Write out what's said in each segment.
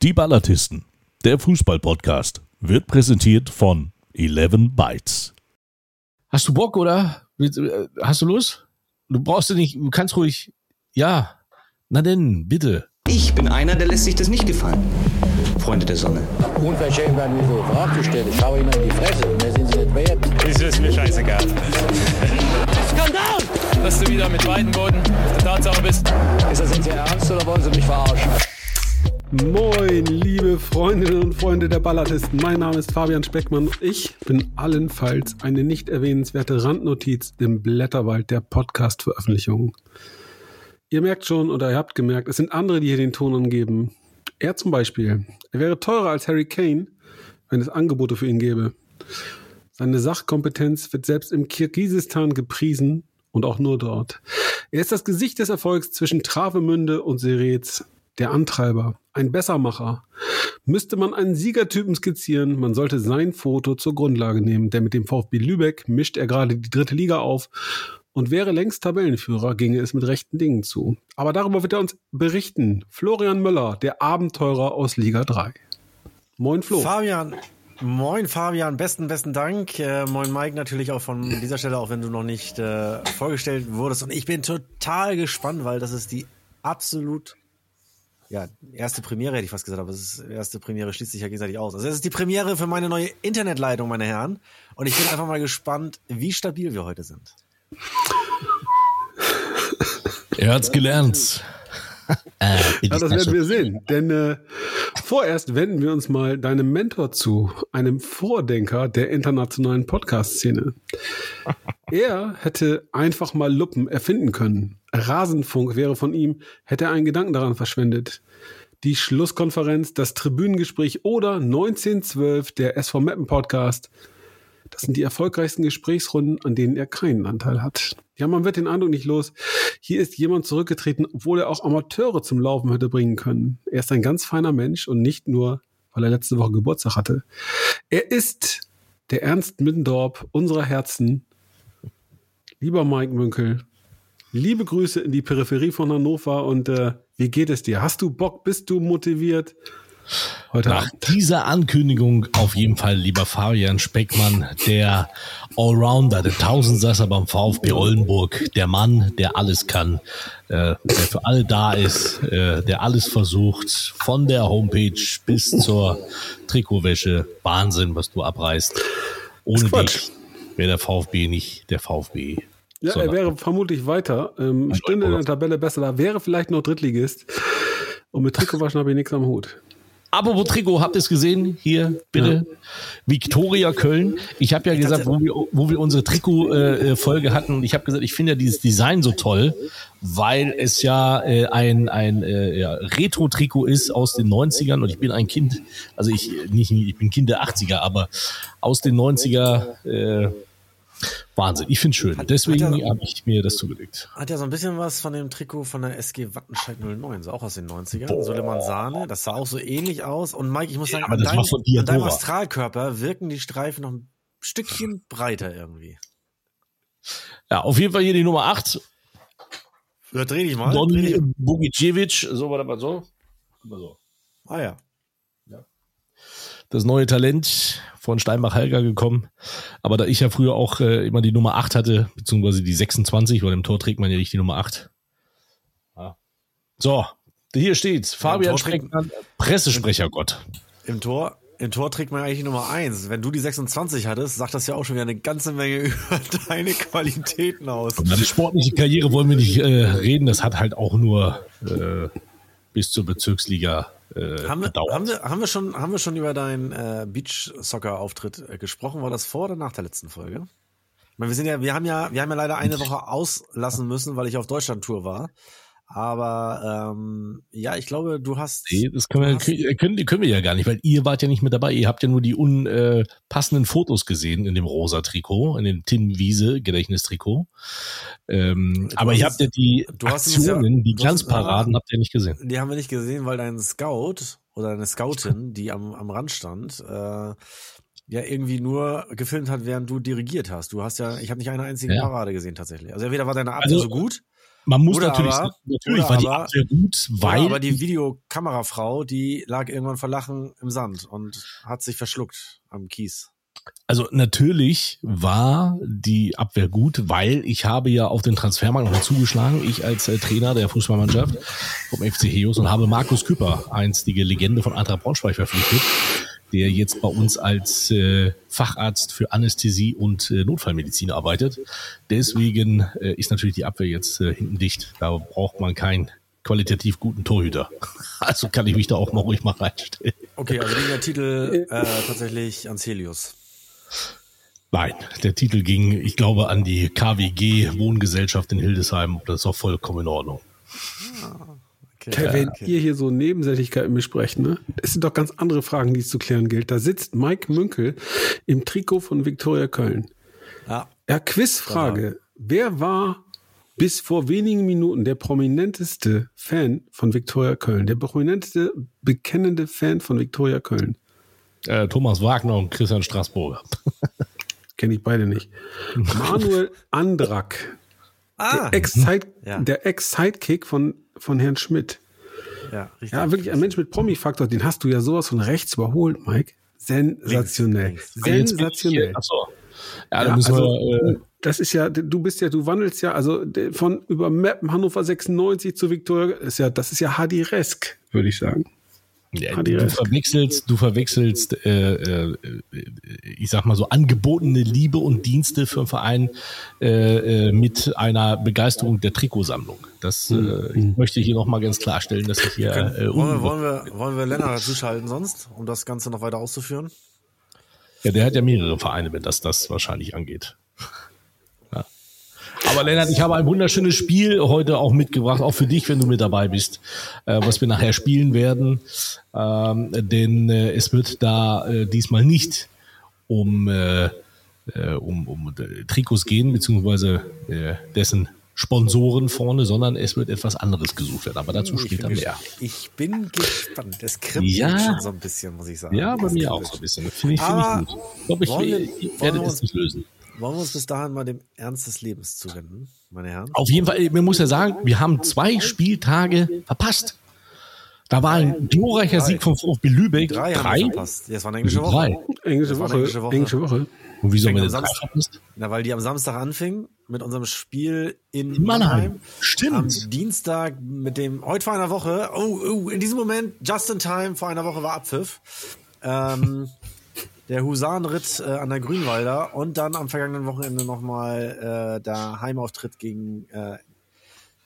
Die Ballatisten, der Fußball-Podcast, wird präsentiert von 11 Bytes. Hast du Bock oder? Hast du Lust? Du brauchst du nicht, du kannst ruhig. Ja. Na denn, bitte. Ich bin einer, der lässt sich das nicht gefallen. Freunde der Sonne. Unverschämt werden wir so Fragen gestellt. Ich schaue Ihnen in die Fresse. Mehr sind Sie nicht wert. Das ist mir scheißegal. Skandal! Dass du wieder mit beiden Boden auf der Tatsache bist. Ist das jetzt Ihr Ernst oder wollen Sie mich verarschen? Moin, liebe Freundinnen und Freunde der Ballatisten. Mein Name ist Fabian Speckmann und ich bin allenfalls eine nicht erwähnenswerte Randnotiz im Blätterwald der Podcast-Veröffentlichungen. Ihr merkt schon oder ihr habt gemerkt, es sind andere, die hier den Ton angeben. Er zum Beispiel. Er wäre teurer als Harry Kane, wenn es Angebote für ihn gäbe. Seine Sachkompetenz wird selbst im Kirgisistan gepriesen und auch nur dort. Er ist das Gesicht des Erfolgs zwischen Travemünde und Serets, der Antreiber, ein Bessermacher. Müsste man einen Siegertypen skizzieren, man sollte sein Foto zur Grundlage nehmen, denn mit dem VfB Lübeck mischt er gerade die dritte Liga auf und wäre längst Tabellenführer, ginge es mit rechten Dingen zu. Aber darüber wird er uns berichten. Florian Möller, der Abenteurer aus Liga 3. Moin Flo. Fabian, Moin Fabian, besten, besten Dank. Äh, moin Mike natürlich auch von dieser Stelle, auch wenn du noch nicht äh, vorgestellt wurdest. Und ich bin total gespannt, weil das ist die absolut, ja, erste Premiere hätte ich fast gesagt, aber es ist erste Premiere schließt sich ja gegenseitig aus. Also es ist die Premiere für meine neue Internetleitung, meine Herren. Und ich bin einfach mal gespannt, wie stabil wir heute sind. Er hat's gelernt. Äh, ja, das werden wir sehen. Denn äh, vorerst wenden wir uns mal deinem Mentor zu, einem Vordenker der internationalen Podcast-Szene. Er hätte einfach mal Luppen erfinden können. Rasenfunk wäre von ihm, hätte er einen Gedanken daran verschwendet. Die Schlusskonferenz, das Tribünengespräch oder 1912 der SV Mappen Podcast – das sind die erfolgreichsten Gesprächsrunden, an denen er keinen Anteil hat. Ja, man wird den Eindruck nicht los. Hier ist jemand zurückgetreten, obwohl er auch Amateure zum Laufen hätte bringen können. Er ist ein ganz feiner Mensch und nicht nur, weil er letzte Woche Geburtstag hatte. Er ist der Ernst Middendorp unserer Herzen. Lieber Mike Münkel, liebe Grüße in die Peripherie von Hannover und äh, wie geht es dir? Hast du Bock? Bist du motiviert? Heute Nach Abend. dieser Ankündigung auf jeden Fall, lieber Fabian Speckmann, der Allrounder, der Tausendsasser beim VfB Oldenburg, der Mann, der alles kann, äh, der für alle da ist, äh, der alles versucht, von der Homepage bis zur Trikotwäsche. Wahnsinn, was du abreißt. Ohne dich wäre der VfB nicht der VfB. Ja, er wäre vermutlich weiter, ähm, stünde in der Tabelle besser da, wäre vielleicht noch Drittligist. Und mit Trikotwaschen habe ich nichts am Hut. Apropos Trikot, habt ihr es gesehen? Hier, bitte. Ja. Victoria Köln. Ich habe ja ich gesagt, wo wir, wo wir unsere Trikot-Folge äh, hatten, ich habe gesagt, ich finde ja dieses Design so toll, weil es ja äh, ein, ein äh, ja, Retro-Trikot ist aus den 90ern und ich bin ein Kind, also ich nicht, ich bin Kind der 80er, aber aus den 90er äh, Wahnsinn, ich finde es schön. Hat, Deswegen habe ich mir das zugelegt. Hat ja so ein bisschen was von dem Trikot von der SG Wattenscheid 09, so auch aus den 90ern. Boah. Suleiman Sahne, das sah auch so ähnlich aus. Und Mike, ich muss sagen, ja, an, dein, an deinem Astralkörper wirken die Streifen noch ein Stückchen breiter irgendwie. Ja, auf jeden Fall hier die Nummer 8. Ja, dreh dich mal. Donny Bogicevic, so war das mal so. Mal so. Ah ja. Das neue Talent von Steinbach-Helger gekommen. Aber da ich ja früher auch äh, immer die Nummer 8 hatte, beziehungsweise die 26, weil im Tor trägt man ja nicht die Nummer 8. Ja. So, hier steht's. Fabian Streckmann, Pressesprecher Gott. Im Tor, im Tor trägt man eigentlich die Nummer 1. Wenn du die 26 hattest, sagt das ja auch schon wieder eine ganze Menge über deine Qualitäten aus. Über deine sportliche Karriere wollen wir nicht äh, reden. Das hat halt auch nur äh, bis zur Bezirksliga äh, haben, wir, haben, wir, haben, wir schon, haben wir schon über deinen äh, Beach-Soccer-Auftritt äh, gesprochen? War das vor oder nach der letzten Folge? Ich meine, wir sind ja, wir haben ja, wir haben ja leider eine Woche auslassen müssen, weil ich auf Deutschland-Tour war. Aber ähm, ja, ich glaube, du hast. Nee, das können wir, können, können wir ja gar nicht, weil ihr wart ja nicht mit dabei. Ihr habt ja nur die unpassenden äh, Fotos gesehen in dem rosa Trikot, in dem Tim Wiese Gedächtnistrikot. Ähm, aber ihr habt ja die Aktionen, ja, die Glanzparaden habt ihr nicht gesehen. Die haben wir nicht gesehen, weil dein Scout oder deine Scoutin, die am, am Rand stand, äh, ja irgendwie nur gefilmt hat, während du dirigiert hast. Du hast ja, ich habe nicht eine einzige ja. Parade gesehen tatsächlich. Also entweder war deine Art also, so gut Man muss Oder natürlich, aber- natürlich war die aber- Abwehr gut, weil aber die Videokamerafrau, die lag irgendwann vor Lachen im Sand und hat sich verschluckt am Kies. Also natürlich war die Abwehr gut, weil ich habe ja auf den Transfermarkt noch zugeschlagen, ich als äh, Trainer der Fußballmannschaft vom FC Heos und habe Markus Küpper, einstige Legende von Eintracht Braunschweig verpflichtet, der jetzt bei uns als äh, Facharzt für Anästhesie und äh, Notfallmedizin arbeitet. Deswegen äh, ist natürlich die Abwehr jetzt äh, hinten dicht. Da braucht man keinen qualitativ guten Torhüter. Also kann ich mich da auch mal ruhig mal reinstellen. Okay, also ging der Titel äh, tatsächlich ans Helios. Nein, der Titel ging, ich glaube, an die KWG Wohngesellschaft in Hildesheim. Das ist auch vollkommen in Ordnung. Okay, Hey, wenn okay. ihr hier so Nebensächlichkeiten besprecht, ne? Es sind doch ganz andere Fragen, die es zu klären gilt. Da sitzt Mike Münkel im Trikot von Viktoria Köln. Ja, Ja, Quizfrage. Wer war bis vor wenigen Minuten der prominenteste Fan von Viktoria Köln? Der prominenteste, bekennende Fan von Viktoria Köln? Äh, Thomas Wagner und Christian Straßburger. Kenne ich beide nicht. Manuel Andrak. ah, Der Ex-Side- Ja. der Ex-Sidekick von, von Herrn Schmidt. ja, richtig. Ja, wirklich ein Mensch mit Promi-Faktor, den hast du ja sowas von rechts überholt, Mike. Sensationell. Links, Sensationell. Achso. Ja, Ja, also, wir, äh, das ist ja, du bist ja, du wandelst ja, also von über Mappen Hannover 96 zu Viktoria, ist ja, das ist ja Hadiresk, würde ich sagen. Ja, du verwechselst, du verwechselst, äh, äh, ich sag mal so, angebotene Liebe und Dienste für einen Verein äh, äh, mit einer Begeisterung der Trikotsammlung. Das äh, ich möchte ich hier nochmal ganz klarstellen, dass ich hier äh, wollen, wir, wollen, wir, wollen wir Lennart dazuschalten sonst, um das Ganze noch weiter auszuführen? Ja, der hat ja mehrere Vereine, wenn das das wahrscheinlich angeht. Aber Lennart, ich habe ein wunderschönes Spiel heute auch mitgebracht, auch für dich, wenn du mit dabei bist, äh, was wir nachher spielen werden. Ähm, denn äh, es wird da äh, diesmal nicht um, äh, äh, um, um äh, Trikots gehen, beziehungsweise dessen Sponsoren vorne, sondern es wird etwas anderes gesucht werden. Aber dazu später mehr. Ich bin gespannt. Das kribbelt Ja. schon so ein bisschen, muss ich sagen. Ja, bei Das mir auch so ein bisschen. Finde ich, Aber ich gut. Ich glaube, ich, werde es uns- nicht lösen. Wollen wir uns bis dahin mal dem Ernst des Lebens zuwenden, meine Herren? Auf jeden Fall, man muss ja sagen, wir haben zwei Spieltage verpasst. Da war ein glorreicher Sieg vom VfB Lübeck. Drei, haben wir verpasst. Ja, es war eine englische Woche. Drei. Englische Das war Woche, eine englische Woche. englische Woche. Und wieso haben wir drei Samstag- verpasst? Na, weil die am Samstag anfing mit unserem Spiel in, In Mannheim. Mannheim. Stimmt. Am Dienstag mit dem, heute vor einer Woche, oh, oh, in diesem Moment, just in time, vor einer Woche war Abpfiff. Ähm, der Husarenritt äh, an der Grünwalder und dann am vergangenen Wochenende nochmal äh, der Heimauftritt gegen äh,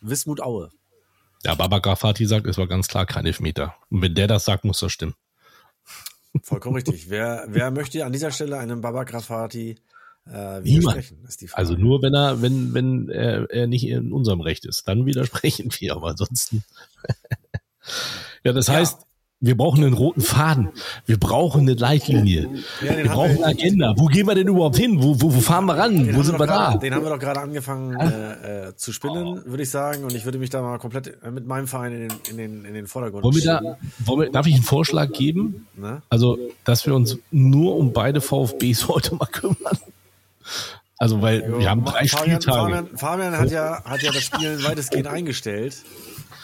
Wismut Aue. Ja, Baba Grafati sagt, es war ganz klar kein Elfmeter. Und wenn der das sagt, muss das stimmen. Vollkommen richtig. Wer, wer möchte an dieser Stelle einem Baba Grafati äh, Niemand. Also nur wenn er, wenn, wenn er, er nicht in unserem Recht ist, dann widersprechen wir, aber ansonsten. ja, das heißt, wir brauchen einen roten Faden. Wir brauchen eine Leitlinie. Ja, wir brauchen wir- eine Agenda. Wo gehen wir denn überhaupt hin? Wo, wo, wo fahren wir ran? Den wo sind wir gerade- da? Den haben wir doch gerade angefangen äh, äh, zu spinnen, würde ich sagen. Und ich würde mich da mal komplett äh, mit meinem Verein in den, in den, in den Vordergrund Wollen da, wollen wir, darf ich einen Vorschlag geben? Ne? Also, dass wir uns nur um beide VfBs heute mal kümmern. Also, weil wir haben drei Fabian, Spieltage. Fabian, Fabian hat ja, hat ja das Spiel weitestgehend eingestellt.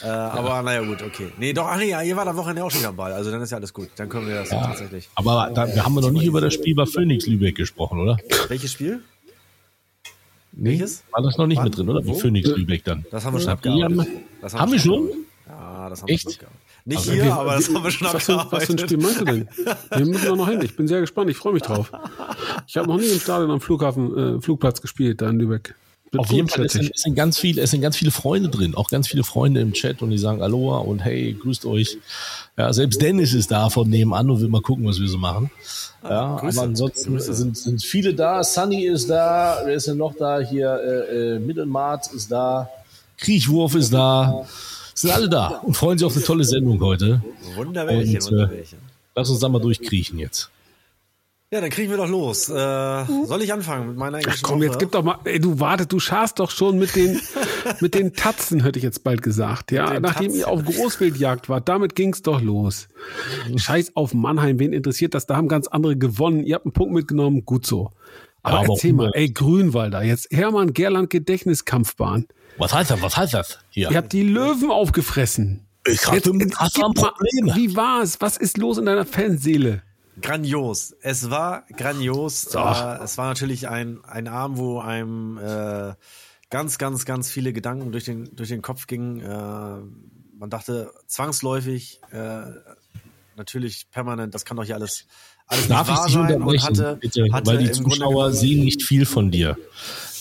Äh, aber naja, gut, okay. Nee, doch, ach nee, ja, ihr wart am Wochenende auch schon am Ball. Also dann ist ja alles gut. Dann können wir das tatsächlich. Aber da, wir haben wir noch nicht über das Spiel bei Phoenix Lübeck gesprochen, oder? Welches Spiel? Nee, Welches? war das noch nicht Wann? mit drin, oder? Bei? Phoenix Lübeck dann. Das haben wir schon abgearbeitet. haben, Das haben wir schon? Ja, das haben Echt? wir schon abgearbeitet. Nicht Also hier, Wie- aber das haben wir schon was für, was für ein abgearbeitet. Spiel meinst du denn? Wir müssen da noch hin. Ich bin sehr gespannt. Ich freue mich drauf. Ich habe noch nie im Stadion am Flughafen, äh, Flugplatz gespielt, da in Lübeck. Wird Auf jeden Fall, es sind, es sind ganz viele, es sind ganz viele Freunde drin, auch ganz viele Freunde im Chat und die sagen Aloha und hey, grüßt euch. Ja, selbst Dennis ist da von nebenan und will mal gucken, was wir so machen. Ja, Grüße, aber ansonsten Grüße. sind, sind viele da. Sunny ist da, wer ist denn noch da? Hier, äh, äh, Mittelmart ist da, Kriechwurf ist da. Sind alle da und freuen sich auf eine tolle Sendung heute. Wunderwelchen, Und, äh, Wunderwelchen. Lass uns da mal durchkriechen jetzt. Ja, dann kriegen wir doch los. Äh, soll ich anfangen mit meiner Ach englischen komm, Woche? jetzt gib doch mal, ey, du wartet, du scharst doch schon mit den, mit den Tatzen, hätte ich jetzt bald gesagt. Ja, nachdem ihr auf. Großwildjagd wart, damit ging's doch los. Scheiß auf Mannheim, wen interessiert das? Da haben ganz andere gewonnen. Ihr habt einen Punkt mitgenommen, gut so. Aber, aber erzähl mal, ey, Grünwalder, jetzt Hermann Gerland Gedächtniskampfbahn. Was heißt das? Was heißt das? Hier. Ihr habt die Löwen aufgefressen. ich hatte, Jetzt- hatte gib ein mal- Problem. Wie war's? Was ist los in deiner Fanseele? Grandios. Es war grandios. Äh, es war natürlich ein, ein Abend, wo einem äh, ganz, ganz, ganz viele Gedanken durch den, durch den Kopf gingen. Äh, man dachte zwangsläufig, äh, natürlich permanent, das kann doch hier alles, alles Darf nicht ich wahr dich unterbrechen, hatte, bitte? hatte Weil die Grunde Zuschauer sehen nicht viel von dir.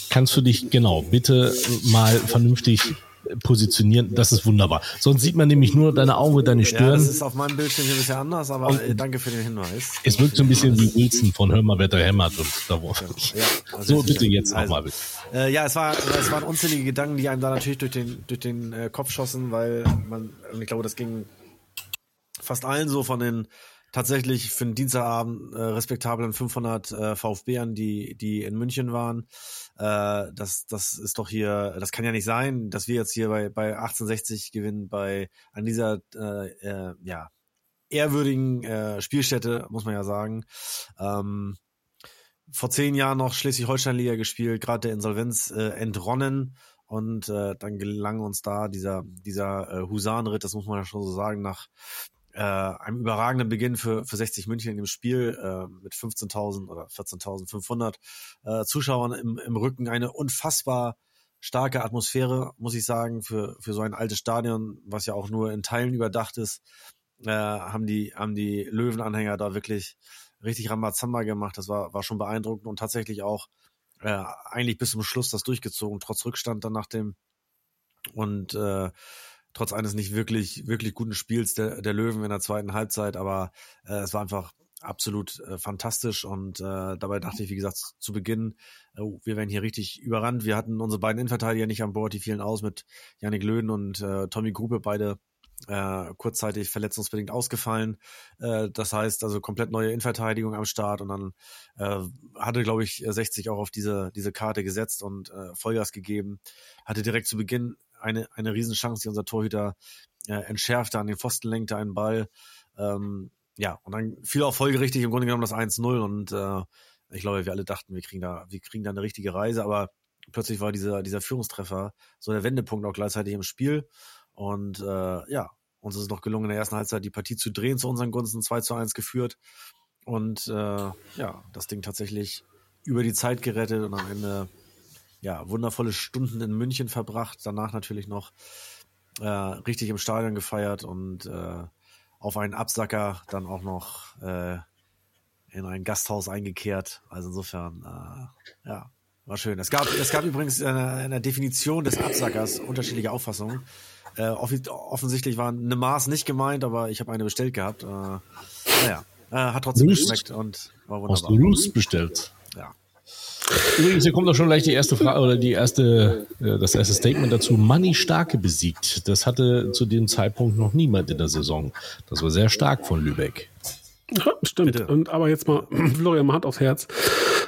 Kannst du dich, genau, bitte mal vernünftig positionieren? Das ist wunderbar. Sonst sieht man nämlich nur deine Augen und deine Ja, Stirn. das ist auf meinem Bildschirm hier ein bisschen anders, aber äh, danke für den Hinweis. es wirkt so ein bisschen wie Wilson von Hör mal, wer da hämmert. Und da, wo, Ja, also so, bitte jetzt also, nochmal. bitte. Äh, ja, es war, es waren unzählige Gedanken, die einem da natürlich durch den, durch den äh, Kopf schossen, weil man, und ich glaube, das ging fast allen so von den tatsächlich für den Dienstagabend äh, respektablen 500 äh, VfBern, die, die in München waren. Äh, das, das ist doch hier, das kann ja nicht sein, dass wir jetzt hier bei, bei 1860 gewinnen, bei, an dieser, äh, äh, ja, ehrwürdigen äh, Spielstätte, muss man ja sagen. Ähm, vor zehn Jahren noch Schleswig-Holstein-Liga gespielt, gerade der Insolvenz äh, entronnen und äh, dann gelang uns da dieser dieser äh, Husarenritt, das muss man ja schon so sagen, nach äh, einem überragenden Beginn für für 60 München in dem Spiel äh, mit 15.000 oder 14.500 äh, Zuschauern im, im Rücken. Eine unfassbar starke Atmosphäre, muss ich sagen, für für so ein altes Stadion, was ja auch nur in Teilen überdacht ist, äh, haben die haben die Löwenanhänger da wirklich richtig Rambazamba gemacht. Das war, war schon beeindruckend und tatsächlich auch äh, eigentlich bis zum Schluss das durchgezogen, trotz Rückstand dann nach dem. Und äh, trotz eines nicht wirklich, wirklich guten Spiels der, der Löwen in der zweiten Halbzeit, aber äh, es war einfach absolut äh, fantastisch und äh, dabei dachte ich, wie gesagt, zu Beginn, äh, wir werden hier richtig überrannt. Wir hatten unsere beiden Innenverteidiger nicht an Bord, die fielen aus mit Yannick Löhn und äh, Tommy Grube, beide äh, kurzzeitig verletzungsbedingt ausgefallen. Äh, das heißt also komplett neue Innenverteidigung am Start und dann äh, hatte, glaube ich, 60 auch auf diese, diese Karte gesetzt und äh, Vollgas gegeben. Hatte direkt zu Beginn eine, eine Riesenchance, die unser Torhüter äh, entschärfte, an den Pfosten lenkte einen Ball. Ähm, ja, und dann fiel auch folgerichtig im Grunde genommen das 1-0 und äh, ich glaube, wir alle dachten, wir kriegen da, wir kriegen da eine richtige Reise, aber plötzlich war dieser, dieser Führungstreffer so der Wendepunkt auch gleichzeitig im Spiel. Und äh, ja, uns ist es noch gelungen, in der ersten Halbzeit die Partie zu drehen, zu unseren Gunsten 2 zu 1 geführt. Und äh, ja, das Ding tatsächlich über die Zeit gerettet und am Ende ja, wundervolle Stunden in München verbracht, danach natürlich noch äh, richtig im Stadion gefeiert und äh, auf einen Absacker dann auch noch äh, in ein Gasthaus eingekehrt. Also insofern, äh, ja, war schön. Es gab, es gab übrigens in der, in der Definition des Absackers unterschiedliche Auffassungen. Äh, offensichtlich war eine Maß nicht gemeint, aber ich habe eine bestellt gehabt. Äh, naja, äh, hat trotzdem Lust? geschmeckt und war Hast wunderbar. du Lust bestellt? Ja. Übrigens, hier kommt doch schon gleich die erste Frage oder die erste, äh, das erste Statement dazu. Manni Starke besiegt. Das hatte zu dem Zeitpunkt noch niemand in der Saison. Das war sehr stark von Lübeck. Ja, stimmt. Bitte. Und aber jetzt mal, Florian, mal Hand aufs Herz.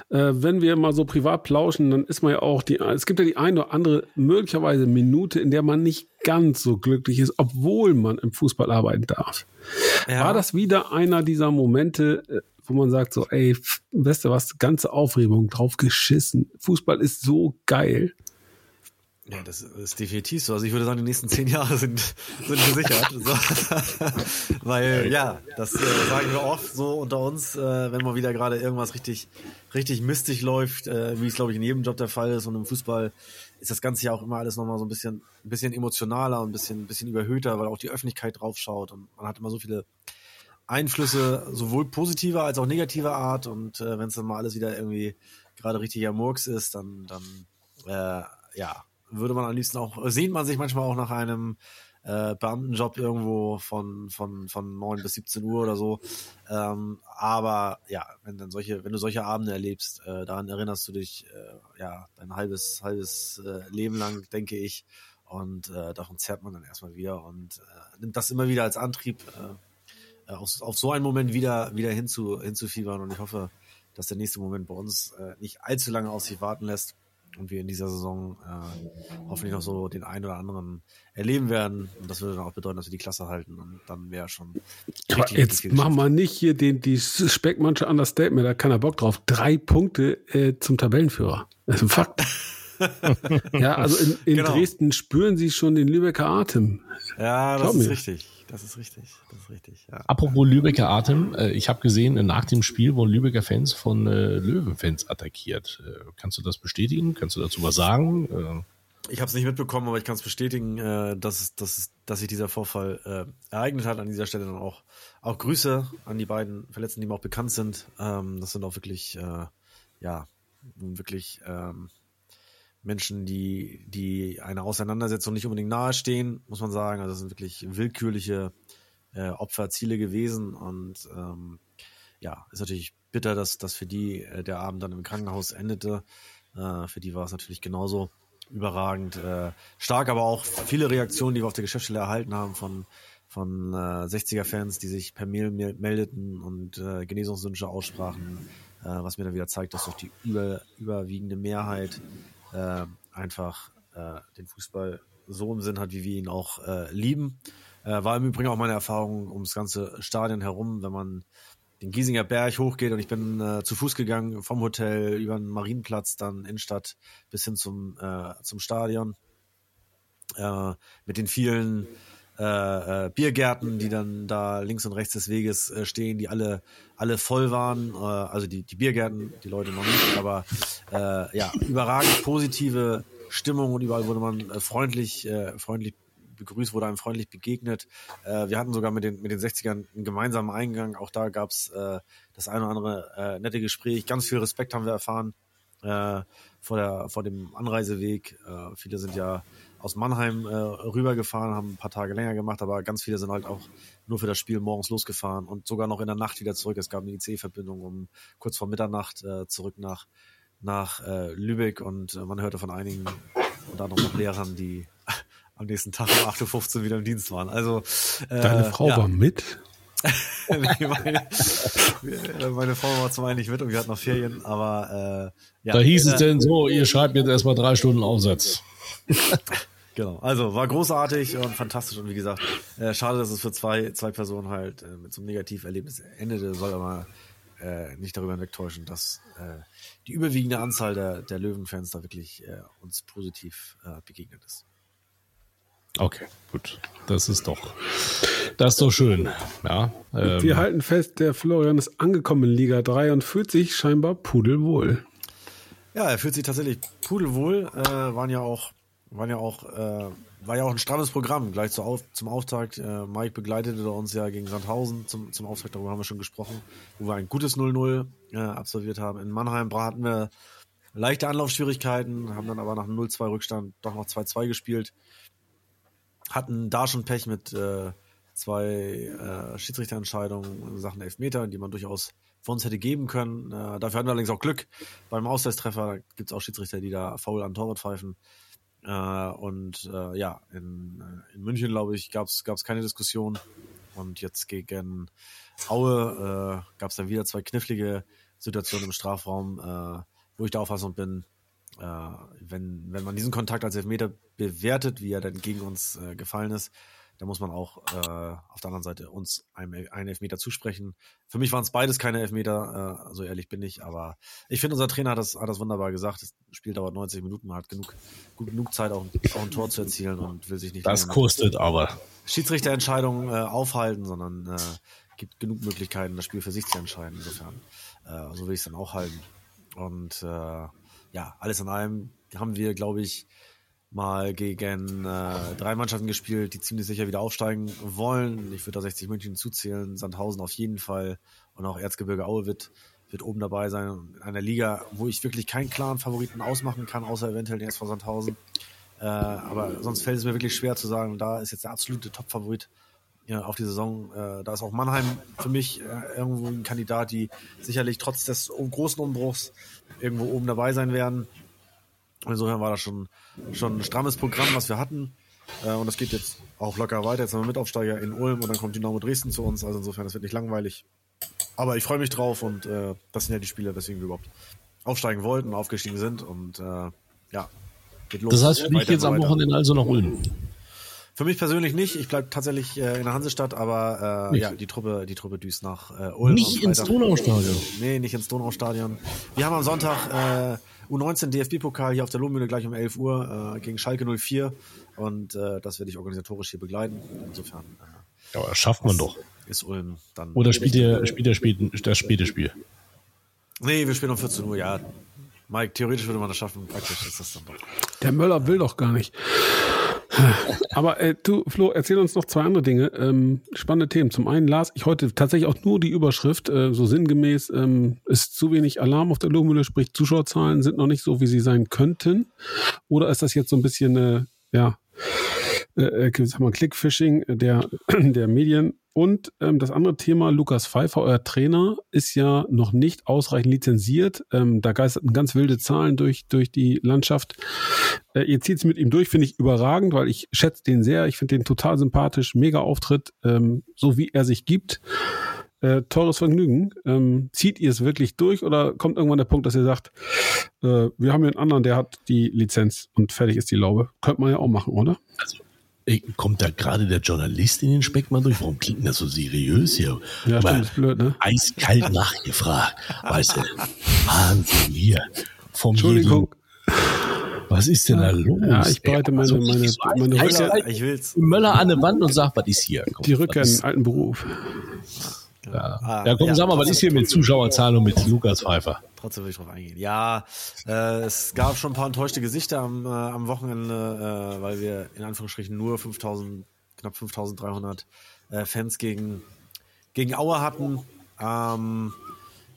Äh, wenn wir mal so privat plauschen, dann ist man ja auch die, es gibt ja die eine oder andere möglicherweise Minute, in der man nicht ganz so glücklich ist, obwohl man im Fußball arbeiten darf. Ja. War das wieder einer dieser Momente, äh, wo man sagt so, ey, weißt du was, ganze Aufregung drauf geschissen. Fußball ist so geil. Ja, das ist definitiv so. Also ich würde sagen, die nächsten zehn Jahre sind, sind gesichert. So. Weil ja, das äh, sagen wir oft so unter uns, äh, wenn mal wieder gerade irgendwas richtig, richtig mistig läuft, äh, wie es glaube ich in jedem Job der Fall ist und im Fußball ist das Ganze ja auch immer alles nochmal so ein bisschen, ein bisschen emotionaler und ein bisschen, ein bisschen überhöhter, weil auch die Öffentlichkeit draufschaut und man hat immer so viele Einflüsse, sowohl positiver als auch negativer Art und äh, wenn es dann mal alles wieder irgendwie gerade richtiger Murks ist, dann, dann äh, ja, würde man am liebsten auch, sehnt man sich manchmal auch nach einem äh, Beamtenjob irgendwo von, von, von 9 bis 17 Uhr oder so. Ähm, aber ja, wenn dann solche, wenn du solche Abende erlebst, äh, daran erinnerst du dich äh, ja dein halbes, halbes äh, Leben lang, denke ich. Und äh, davon zerrt man dann erstmal wieder und äh, nimmt das immer wieder als Antrieb, äh, auf, auf so einen Moment wieder, wieder hinzu, hinzufiebern. Und ich hoffe, dass der nächste Moment bei uns äh, nicht allzu lange auf sich warten lässt. und wir in dieser Saison äh, hoffentlich noch so den einen oder anderen erleben werden. Und das würde dann auch bedeuten, dass wir die Klasse halten. Und dann wäre schon. Richtig, jetzt richtig machen wir nicht hier den, die Speckmannsche Understatement, da hat keiner Bock drauf. Drei Punkte äh, zum Tabellenführer. Das ist ein Fakt. ja, also in, in Genau. Dresden spüren sie schon den Lübecker Atem. Ja, das Glaub ist mir. richtig. Das ist richtig. Das ist richtig. Ja. Apropos Lübecker Atem, äh, ich habe gesehen, äh, nach dem Spiel wurden Lübecker Fans von äh, Löwenfans attackiert. Äh, kannst du das bestätigen? Kannst du dazu was sagen? Äh, Ich habe es nicht mitbekommen, aber ich kann es bestätigen, äh, dass, dass, dass sich dieser Vorfall äh, ereignet hat. An dieser Stelle dann auch, auch Grüße an die beiden Verletzten, die mir auch bekannt sind. Ähm, das sind auch wirklich, äh, ja, wirklich ähm, Menschen, die, die einer Auseinandersetzung nicht unbedingt nahestehen, muss man sagen. Also das sind wirklich willkürliche äh, Opferziele gewesen und ähm, ja, ist natürlich bitter, dass, dass für die äh, der Abend dann im Krankenhaus endete. Äh, für die war es natürlich genauso überragend. Äh, stark, aber auch viele Reaktionen, die wir auf der Geschäftsstelle erhalten haben von, von äh, 60er-Fans, die sich per Mail mel- meldeten und äh, Genesungswünsche aussprachen, äh, was mir dann wieder zeigt, dass doch die über, überwiegende Mehrheit äh, einfach äh, den Fußball so im Sinn hat, wie wir ihn auch äh, lieben. Äh, war im Übrigen auch meine Erfahrung ums ganze Stadion herum, wenn man den Giesinger Berg hochgeht und ich bin äh, zu Fuß gegangen vom Hotel über den Marienplatz, dann Innenstadt bis hin zum, äh, zum Stadion äh, mit den vielen äh, äh, Biergärten, die dann da links und rechts des Weges äh, stehen, die alle alle voll waren. Äh, also die, die Biergärten, die Leute noch nicht, aber äh, ja, überragend positive Stimmung und überall wurde man äh, freundlich, äh, freundlich begrüßt, wurde einem freundlich begegnet. Äh, wir hatten sogar mit den, mit den 60ern einen gemeinsamen Eingang. Auch da gab's äh, das eine oder andere äh, nette Gespräch. Ganz viel Respekt haben wir erfahren äh, vor, der, vor dem Anreiseweg. Äh, viele sind ja aus Mannheim äh, rübergefahren, haben ein paar Tage länger gemacht, aber ganz viele sind halt auch nur für das Spiel morgens losgefahren und sogar noch in der Nacht wieder zurück. Es gab eine IC-Verbindung um kurz vor Mitternacht äh, zurück nach, nach äh, Lübeck und äh, man hörte von einigen und dann noch Lehrern, die am nächsten Tag um 8.15 Uhr wieder im Dienst waren. Also äh, Deine Frau ja. war mit. Nee, meine, meine Frau war zum einen nicht mit und wir hatten noch Ferien, aber äh, ja. da hieß es denn so, ihr schreibt jetzt erstmal drei Stunden Aufsatz. Genau, also war großartig und fantastisch und wie gesagt, äh, schade, dass es für zwei, zwei Personen halt äh, mit so einem Negativerlebnis endete, soll aber äh, nicht darüber hinwegtäuschen, dass äh, die überwiegende Anzahl der, der Löwenfans da wirklich äh, uns positiv äh, begegnet ist. Okay, gut. Das ist doch, das ist doch schön. Ja, ähm, Wir halten fest, der Florian ist angekommen in Liga 3 und fühlt sich scheinbar pudelwohl. Ja, er fühlt sich tatsächlich pudelwohl, äh, waren ja auch, waren ja auch, äh, war ja auch ein strammes Programm, gleich zu auf, zum Auftakt. Äh, Mike begleitete uns ja gegen Sandhausen zum, zum Auftakt, darüber haben wir schon gesprochen, wo wir ein gutes 0-0 äh, absolviert haben. In Mannheim hatten wir leichte Anlaufschwierigkeiten, haben dann aber nach einem 0-2 Rückstand doch noch 2-2 gespielt. Hatten da schon Pech mit äh, zwei äh, Schiedsrichterentscheidungen in Sachen Elfmeter, die man durchaus für uns hätte geben können. Äh, dafür hatten wir allerdings auch Glück beim Ausgleichstreffer. Da gibt es auch Schiedsrichter, die da faul an Torwart pfeifen. Äh, und äh, ja, in, äh, in München, glaube ich, gab es keine Diskussion. Und jetzt gegen Aue äh, gab es dann wieder zwei knifflige Situationen im Strafraum, äh, wo ich der Auffassung bin, äh, wenn, wenn man diesen Kontakt als Elfmeter bewertet, wie er dann gegen uns äh, gefallen ist, da muss man auch äh, auf der anderen Seite uns einen, einen Elfmeter zusprechen. Für mich waren es beides keine Elfmeter, äh, so ehrlich bin ich, aber ich finde, unser Trainer hat das, hat das wunderbar gesagt. Das Spiel dauert 90 Minuten, man hat genug, gut, genug Zeit, auch, auch ein Tor zu erzielen und will sich nicht das kostet aber. Schiedsrichterentscheidungen äh, aufhalten, sondern äh, gibt genug Möglichkeiten, das Spiel für sich zu entscheiden. Insofern, äh, so will ich es dann auch halten. Und äh, ja, alles in allem haben wir, glaube ich, mal gegen äh, drei Mannschaften gespielt, die ziemlich sicher wieder aufsteigen wollen. Ich würde da 60 München zuzählen, Sandhausen auf jeden Fall und auch Erzgebirge Aue wird, wird oben dabei sein. In einer Liga, wo ich wirklich keinen klaren Favoriten ausmachen kann, außer eventuell den SV Sandhausen. Äh, aber sonst fällt es mir wirklich schwer zu sagen, da ist jetzt der absolute Top-Favorit ja, auf die Saison. Äh, da ist auch Mannheim für mich äh, irgendwo ein Kandidat, die sicherlich trotz des großen Umbruchs irgendwo oben dabei sein werden. Insofern war das schon, schon ein strammes Programm, was wir hatten. Äh, und das geht jetzt auch locker weiter. Jetzt haben wir Mitaufsteiger in Ulm und dann kommt Dynamo Dresden zu uns. Also insofern, das wird nicht langweilig. Aber ich freue mich drauf und äh, das sind ja die Spieler, weswegen wir überhaupt aufsteigen wollten, aufgestiegen sind. Und äh, ja, geht los. Das heißt für dich Weiter, jetzt am. Wochenende also noch Ulm. Für mich persönlich nicht. Ich bleibe tatsächlich äh, in der Hansestadt, aber äh, ja, die Truppe, die Truppe düst nach äh, Ulm. Nicht ins. Donaustadion. Nee, nicht ins Donaustadion. Wir haben am Sonntag äh, U19 DFB-Pokal hier auf der Lohmühle gleich um 11 Uhr äh, gegen Schalke 04 und äh, das werde ich organisatorisch hier begleiten. Insofern äh, Ja, das schafft man doch. ist Ulm dann. Oder spielt ihr, spielt ihr späten, das späte Spiel? Nee, wir spielen um 14 Uhr, ja. Mike, theoretisch würde man das schaffen, praktisch ist das dann doch. Der Möller will doch gar nicht. Aber äh, du, Flo, erzähl uns noch zwei andere Dinge. Ähm, spannende Themen. Zum einen las ich heute tatsächlich auch nur die Überschrift, äh, so sinngemäß, ähm, ist zu wenig Alarm auf der Lohmühle, sprich Zuschauerzahlen sind noch nicht so, wie sie sein könnten. Oder ist das jetzt so ein bisschen, äh, ja, äh, äh, sag mal, Clickfishing der, der Medien. Und ähm, das andere Thema, Lukas Pfeiffer, euer Trainer, ist ja noch nicht ausreichend lizenziert. Ähm, da geisterten ganz wilde Zahlen durch, durch die Landschaft. Äh, ihr zieht es mit ihm durch, finde ich überragend, weil ich schätze den sehr. Ich finde den total sympathisch, mega Auftritt, ähm, so wie er sich gibt. Äh, teures Vergnügen. Ähm, zieht ihr es wirklich durch oder kommt irgendwann der Punkt, dass ihr sagt, äh, wir haben hier einen anderen, der hat die Lizenz und fertig ist die Laube? Könnte man ja auch machen, oder? Ey, kommt da gerade der Journalist in den Speckmann durch? Warum klingt das so seriös hier? Ja, Aber stimmt, ist blöd, ne? Eiskalt nachgefragt. Weißt du, Wahnsinn hier. Vom Entschuldigung. Jeden. Was ist denn da los? Ja, ich bereite Ey, meine- so meine- meine eiskalt Rückkehr- ich will's. Möller an der Wand und sagt, was ist hier? Komm, Die Rückkehr in den ist, alten Beruf. Ja. Ah, ja, komm, ja, sag mal, was ist hier mit Zuschauerzahlen und mit Lukas Pfeiffer? Trotzdem will ich drauf eingehen. Ja, äh, es gab schon ein paar enttäuschte Gesichter am, äh, am Wochenende, äh, weil wir in Anführungsstrichen nur 5000, knapp 5300 äh, Fans gegen, gegen Aue hatten. Ähm,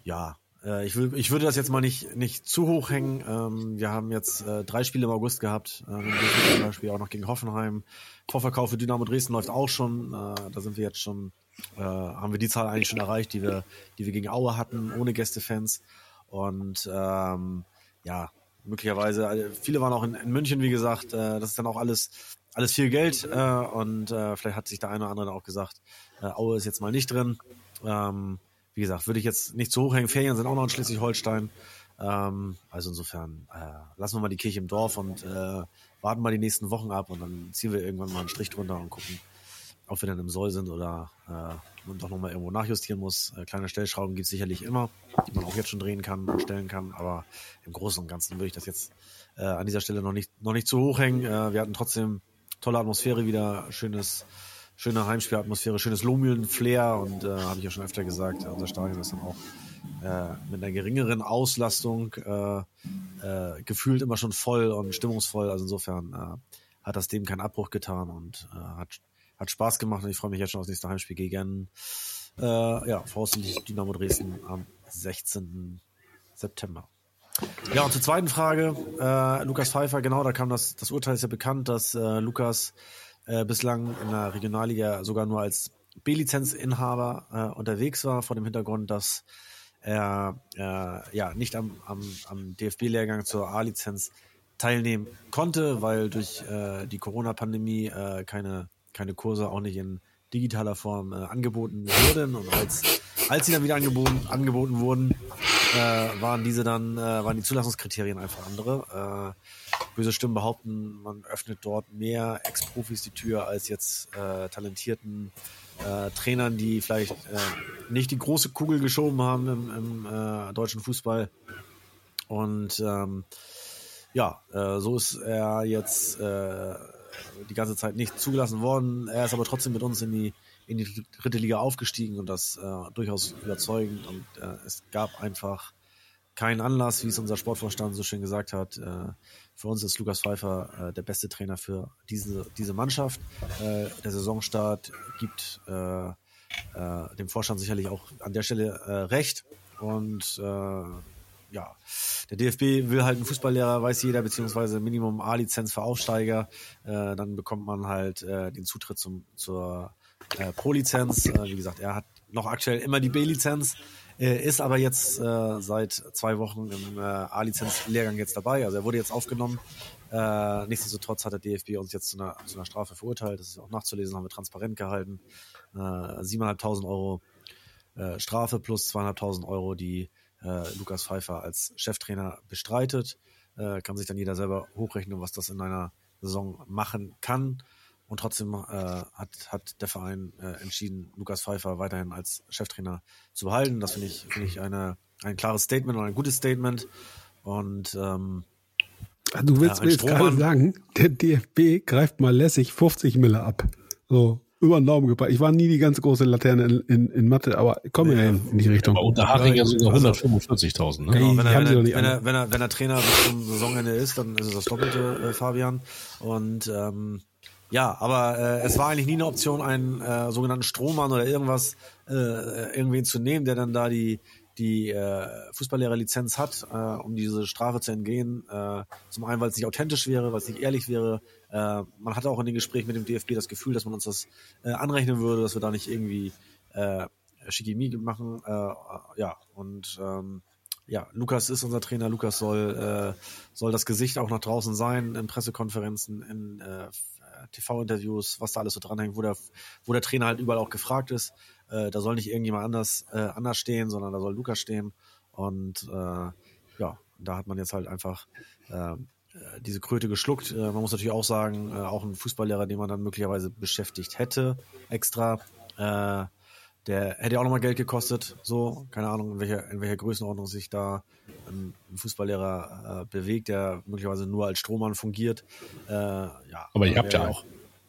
ja, äh, ich, will, ich würde das jetzt mal nicht, nicht zu hoch hängen. Ähm, wir haben jetzt äh, drei Spiele im August gehabt. Zum Beispiel auch noch gegen Hoffenheim. Vorverkauf für Dynamo Dresden läuft auch schon. Da sind wir jetzt schon, äh, haben wir die Zahl eigentlich schon erreicht, die wir, die wir gegen Aue hatten, ohne Gästefans. Und ähm, ja, möglicherweise, äh, viele waren auch in, in München, wie gesagt, äh, das ist dann auch alles, alles viel Geld äh, und äh, vielleicht hat sich der eine oder andere auch gesagt, äh, Aue ist jetzt mal nicht drin. Ähm, wie gesagt, würde ich jetzt nicht zu hoch hängen. Ferien sind auch noch in Schleswig-Holstein. Ähm, also insofern äh, lassen wir mal die Kirche im Dorf und äh, warten mal die nächsten Wochen ab und dann ziehen wir irgendwann mal einen Strich drunter und gucken, ob wir dann im Soll sind oder äh, man doch nochmal irgendwo nachjustieren muss. Äh, kleine Stellschrauben gibt es sicherlich immer, die man auch jetzt schon drehen kann und stellen kann, aber im Großen und Ganzen würde ich das jetzt äh, an dieser Stelle noch nicht, noch nicht zu hoch hängen. Äh, wir hatten trotzdem tolle Atmosphäre wieder, schönes, schöne Heimspielatmosphäre, schönes Lohmühlen-Flair und äh, habe ich ja schon öfter gesagt, unser Stadion ist dann auch äh, mit einer geringeren Auslastung äh, gefühlt immer schon voll und stimmungsvoll. Also insofern hat das dem keinen Abbruch getan und äh, hat, hat Spaß gemacht und ich freue mich jetzt schon aufs nächste Heimspiel gegen äh, ja, voraussichtlich Dynamo Dresden am 16. September. Ja, und zur zweiten Frage, äh, Lukas Pfeiffer, genau, da kam das, das Urteil ist ja bekannt, dass äh, Lukas äh, bislang in der Regionalliga sogar nur als B-Lizenzinhaber äh, unterwegs war, vor dem Hintergrund, dass er äh, ja nicht am, am, am DFB-Lehrgang zur A-Lizenz teilnehmen konnte, weil durch äh, die Corona-Pandemie keine, keine Kurse auch nicht in digitaler Form äh, angeboten wurden. Und als, als sie dann wieder angeboten, angeboten wurden, äh, waren diese dann, äh, waren die Zulassungskriterien einfach andere. Äh, böse Stimmen behaupten, man öffnet dort mehr Ex-Profis die Tür als jetzt äh, talentierten äh, Trainern, die vielleicht nicht die große Kugel geschoben haben im, im deutschen Fußball. Und ähm, ja, so ist er jetzt die ganze Zeit nicht zugelassen worden. Er ist aber trotzdem mit uns in die in die dritte Liga aufgestiegen und das äh, durchaus überzeugend. Und äh, es gab einfach keinen Anlass, wie es unser Sportvorstand so schön gesagt hat. Äh, für uns ist Lukas Pfeiffer äh, der beste Trainer für diese, diese Mannschaft. Äh, der Saisonstart gibt äh, dem Vorstand sicherlich auch an der Stelle recht. Und ja, der DFB will halt einen Fußballlehrer, weiß jeder, beziehungsweise Minimum A-Lizenz für Aufsteiger. Äh, dann bekommt man halt äh, den Zutritt zum, zur äh, Pro-Lizenz. Äh, wie gesagt, er hat noch aktuell immer die B-Lizenz, äh, ist aber jetzt äh, seit zwei Wochen im A-Lizenz-Lehrgang jetzt dabei. Also er wurde jetzt aufgenommen. Nichtsdestotrotz hat der DFB uns jetzt zu einer, zu einer Strafe verurteilt. Das ist auch nachzulesen, haben wir transparent gehalten. Äh, 7.500 Euro Strafe plus 2.500 Euro, die äh, Lukas Pfeiffer als Cheftrainer bestreitet. äh, kann sich dann jeder selber hochrechnen, was das in einer Saison machen kann. Und trotzdem äh, hat, hat der Verein äh, entschieden, Lukas Pfeiffer weiterhin als Cheftrainer zu behalten. Das finde ich, finde ich eine, ein klares Statement und ein gutes Statement. Und ähm, Du willst mir jetzt gerade sagen, der DFB greift mal lässig 50 Mille ab. So, über den Daumen gepackt. Ich war nie die ganz große Laterne in, in, in Mathe, aber komm ja hin in die Richtung. Bei Unterhaching ja sogar 145.000. Ne? Ey, Genau, wenn, er, wenn, er, wenn, er, wenn, er, wenn er Trainer bis zum Saisonende ist, dann ist es das Doppelte, äh, Fabian. Und ähm, ja, aber äh, es war eigentlich nie eine Option, einen äh, sogenannten Strohmann oder irgendwas, äh, irgendwen zu nehmen, der dann da die die äh, Fußballlehrerlizenz hat, äh, um diese Strafe zu entgehen. Äh, zum einen, weil es nicht authentisch wäre, weil es nicht ehrlich wäre. Äh, man hatte auch in den Gesprächen mit dem DFB das Gefühl, dass man uns das äh, anrechnen würde, dass wir da nicht irgendwie äh, Schickimicki machen. Äh, ja, und ähm, ja, Lukas ist unser Trainer. Lukas soll, äh, soll das Gesicht auch nach draußen sein, in Pressekonferenzen, in äh, TV-Interviews, was da alles so dranhängt, wo der, wo der Trainer halt überall auch gefragt ist. Äh, da soll nicht irgendjemand anders, äh, anders stehen, sondern da soll Lukas stehen. Und äh, ja, da hat man jetzt halt einfach äh, diese Kröte geschluckt. Äh, man muss natürlich auch sagen, äh, auch ein Fußballlehrer, den man dann möglicherweise beschäftigt hätte, extra. Äh, der hätte ja auch nochmal Geld gekostet, so, keine Ahnung, in welcher, in welcher Größenordnung sich da ein, ein Fußballlehrer äh, bewegt, der möglicherweise nur als Strohmann fungiert. Äh, ja, Aber ihr habt ja auch.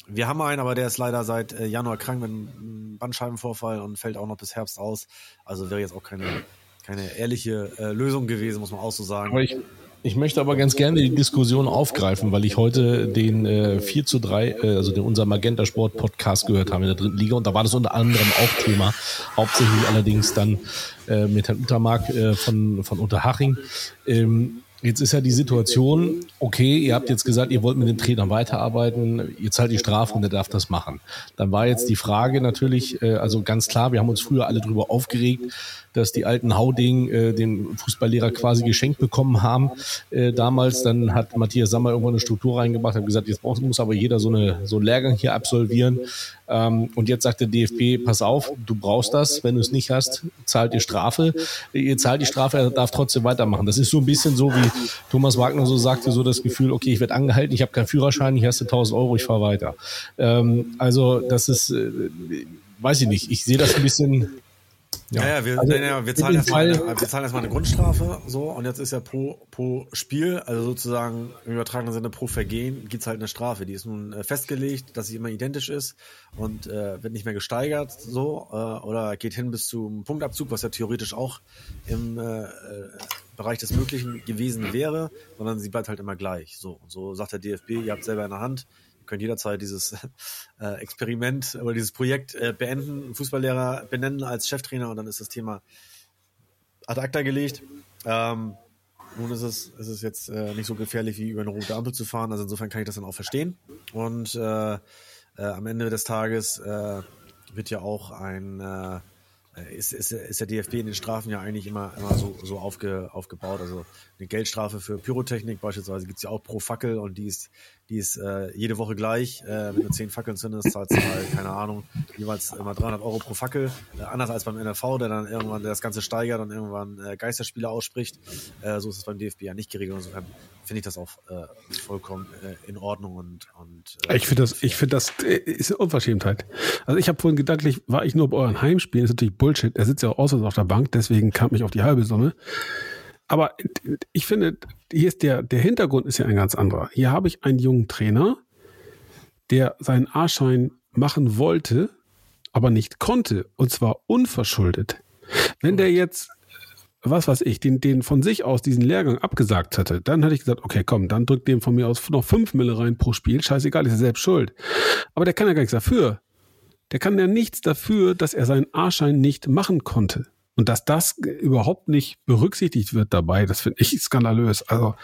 Wir haben einen, aber der ist leider seit äh, Januar krank mit einem Bandscheibenvorfall und fällt auch noch bis Herbst aus. Also wäre jetzt auch keine, keine ehrliche äh, Lösung gewesen, muss man auch so sagen. Aber ich, ich möchte aber ganz gerne die Diskussion aufgreifen, weil ich heute den äh, 4 zu 3, äh, also den unser Magenta Sport Podcast gehört habe in der dritten Liga und da war das unter anderem auch Thema, hauptsächlich allerdings dann äh, mit Herrn Untermark äh, von, von Unterhaching. Ähm, Jetzt ist ja die Situation, okay, ihr habt jetzt gesagt, ihr wollt mit dem Trainer weiterarbeiten, ihr zahlt die Strafe und er darf das machen. Dann war jetzt die Frage natürlich, äh, also ganz klar, wir haben uns früher alle drüber aufgeregt, dass die alten Hauding äh, den Fußballlehrer quasi geschenkt bekommen haben. Äh, damals, dann hat Matthias Sammer irgendwann eine Struktur reingebracht, hat gesagt, jetzt muss aber jeder so, eine, so einen Lehrgang hier absolvieren. Ähm, und jetzt sagt der DFB, pass auf, du brauchst das, wenn du es nicht hast, zahlt ihr Strafe. Ihr zahlt die Strafe, er darf trotzdem weitermachen. Das ist so ein bisschen so, wie Thomas Wagner so sagte, so das Gefühl, okay, ich werde angehalten, ich habe keinen Führerschein, ich hasse 1000 Euro, ich fahre weiter. Ähm, also das ist, äh, weiß ich nicht, ich sehe das ein bisschen... Ja, ja, wir, Also, nee, nee, wir, zahlen erstmal eine, wir zahlen erstmal eine Grundstrafe, so, und jetzt ist ja pro, pro Spiel, also sozusagen im übertragenen Sinne pro Vergehen, gibt's halt eine Strafe. Die ist nun äh, festgelegt, dass sie immer identisch ist und äh, wird nicht mehr gesteigert, so, äh, oder geht hin bis zum Punktabzug, was ja theoretisch auch im äh, äh, Bereich des Möglichen gewesen wäre, sondern sie bleibt halt immer gleich. So, und so sagt der DFB, ihr habt selber in der Hand, ihr könnt jederzeit dieses äh, Experiment oder dieses Projekt äh, beenden, Fußballlehrer benennen als Cheftrainer und dann ist das Thema ad acta gelegt. Ähm, nun ist es, ist es jetzt äh, nicht so gefährlich, wie über eine rote Ampel zu fahren. Also insofern kann ich das dann auch verstehen. Und äh, äh, am Ende des Tages äh, wird ja auch ein äh, ist, ist, ist der DFB in den Strafen ja eigentlich immer, immer so, so aufge, aufgebaut. Also eine Geldstrafe für Pyrotechnik beispielsweise gibt's ja auch pro Fackel und die ist, die ist äh, jede Woche gleich. Äh, wenn du zehn Fackeln zündest, zahlst du halt, keine Ahnung, jeweils immer 300 Euro pro Fackel. Äh, anders als beim NRV, der dann irgendwann der das Ganze steigert und irgendwann äh, Geisterspiele ausspricht. Äh, so ist es beim DFB ja nicht geregelt. Insofern finde ich das auch äh, vollkommen äh, in Ordnung und, und äh, Ich finde das, ich finde das äh, ist eine Unverschämtheit. Also ich habe vorhin gedanklich, war ich nur bei euren Heimspielen, das ist natürlich Bullshit. Er sitzt ja auch außer auf der Bank, deswegen kam ich auf die halbe Summe. Aber ich finde, hier ist der, der Hintergrund ist ja ein ganz anderer. Hier habe ich einen jungen Trainer, der seinen A-Schein machen wollte, aber nicht konnte. Und zwar unverschuldet. Wenn der jetzt, was weiß ich, den, den von sich aus diesen Lehrgang abgesagt hätte, dann hätte ich gesagt, okay, komm, dann drückt dem von mir aus noch fünf Mille rein pro Spiel. Scheißegal, ist er selbst schuld. Aber der kann ja gar nichts dafür. Der kann ja nichts dafür, dass er seinen A-Schein nicht machen konnte. Und dass das überhaupt nicht berücksichtigt wird dabei, das finde ich skandalös. Also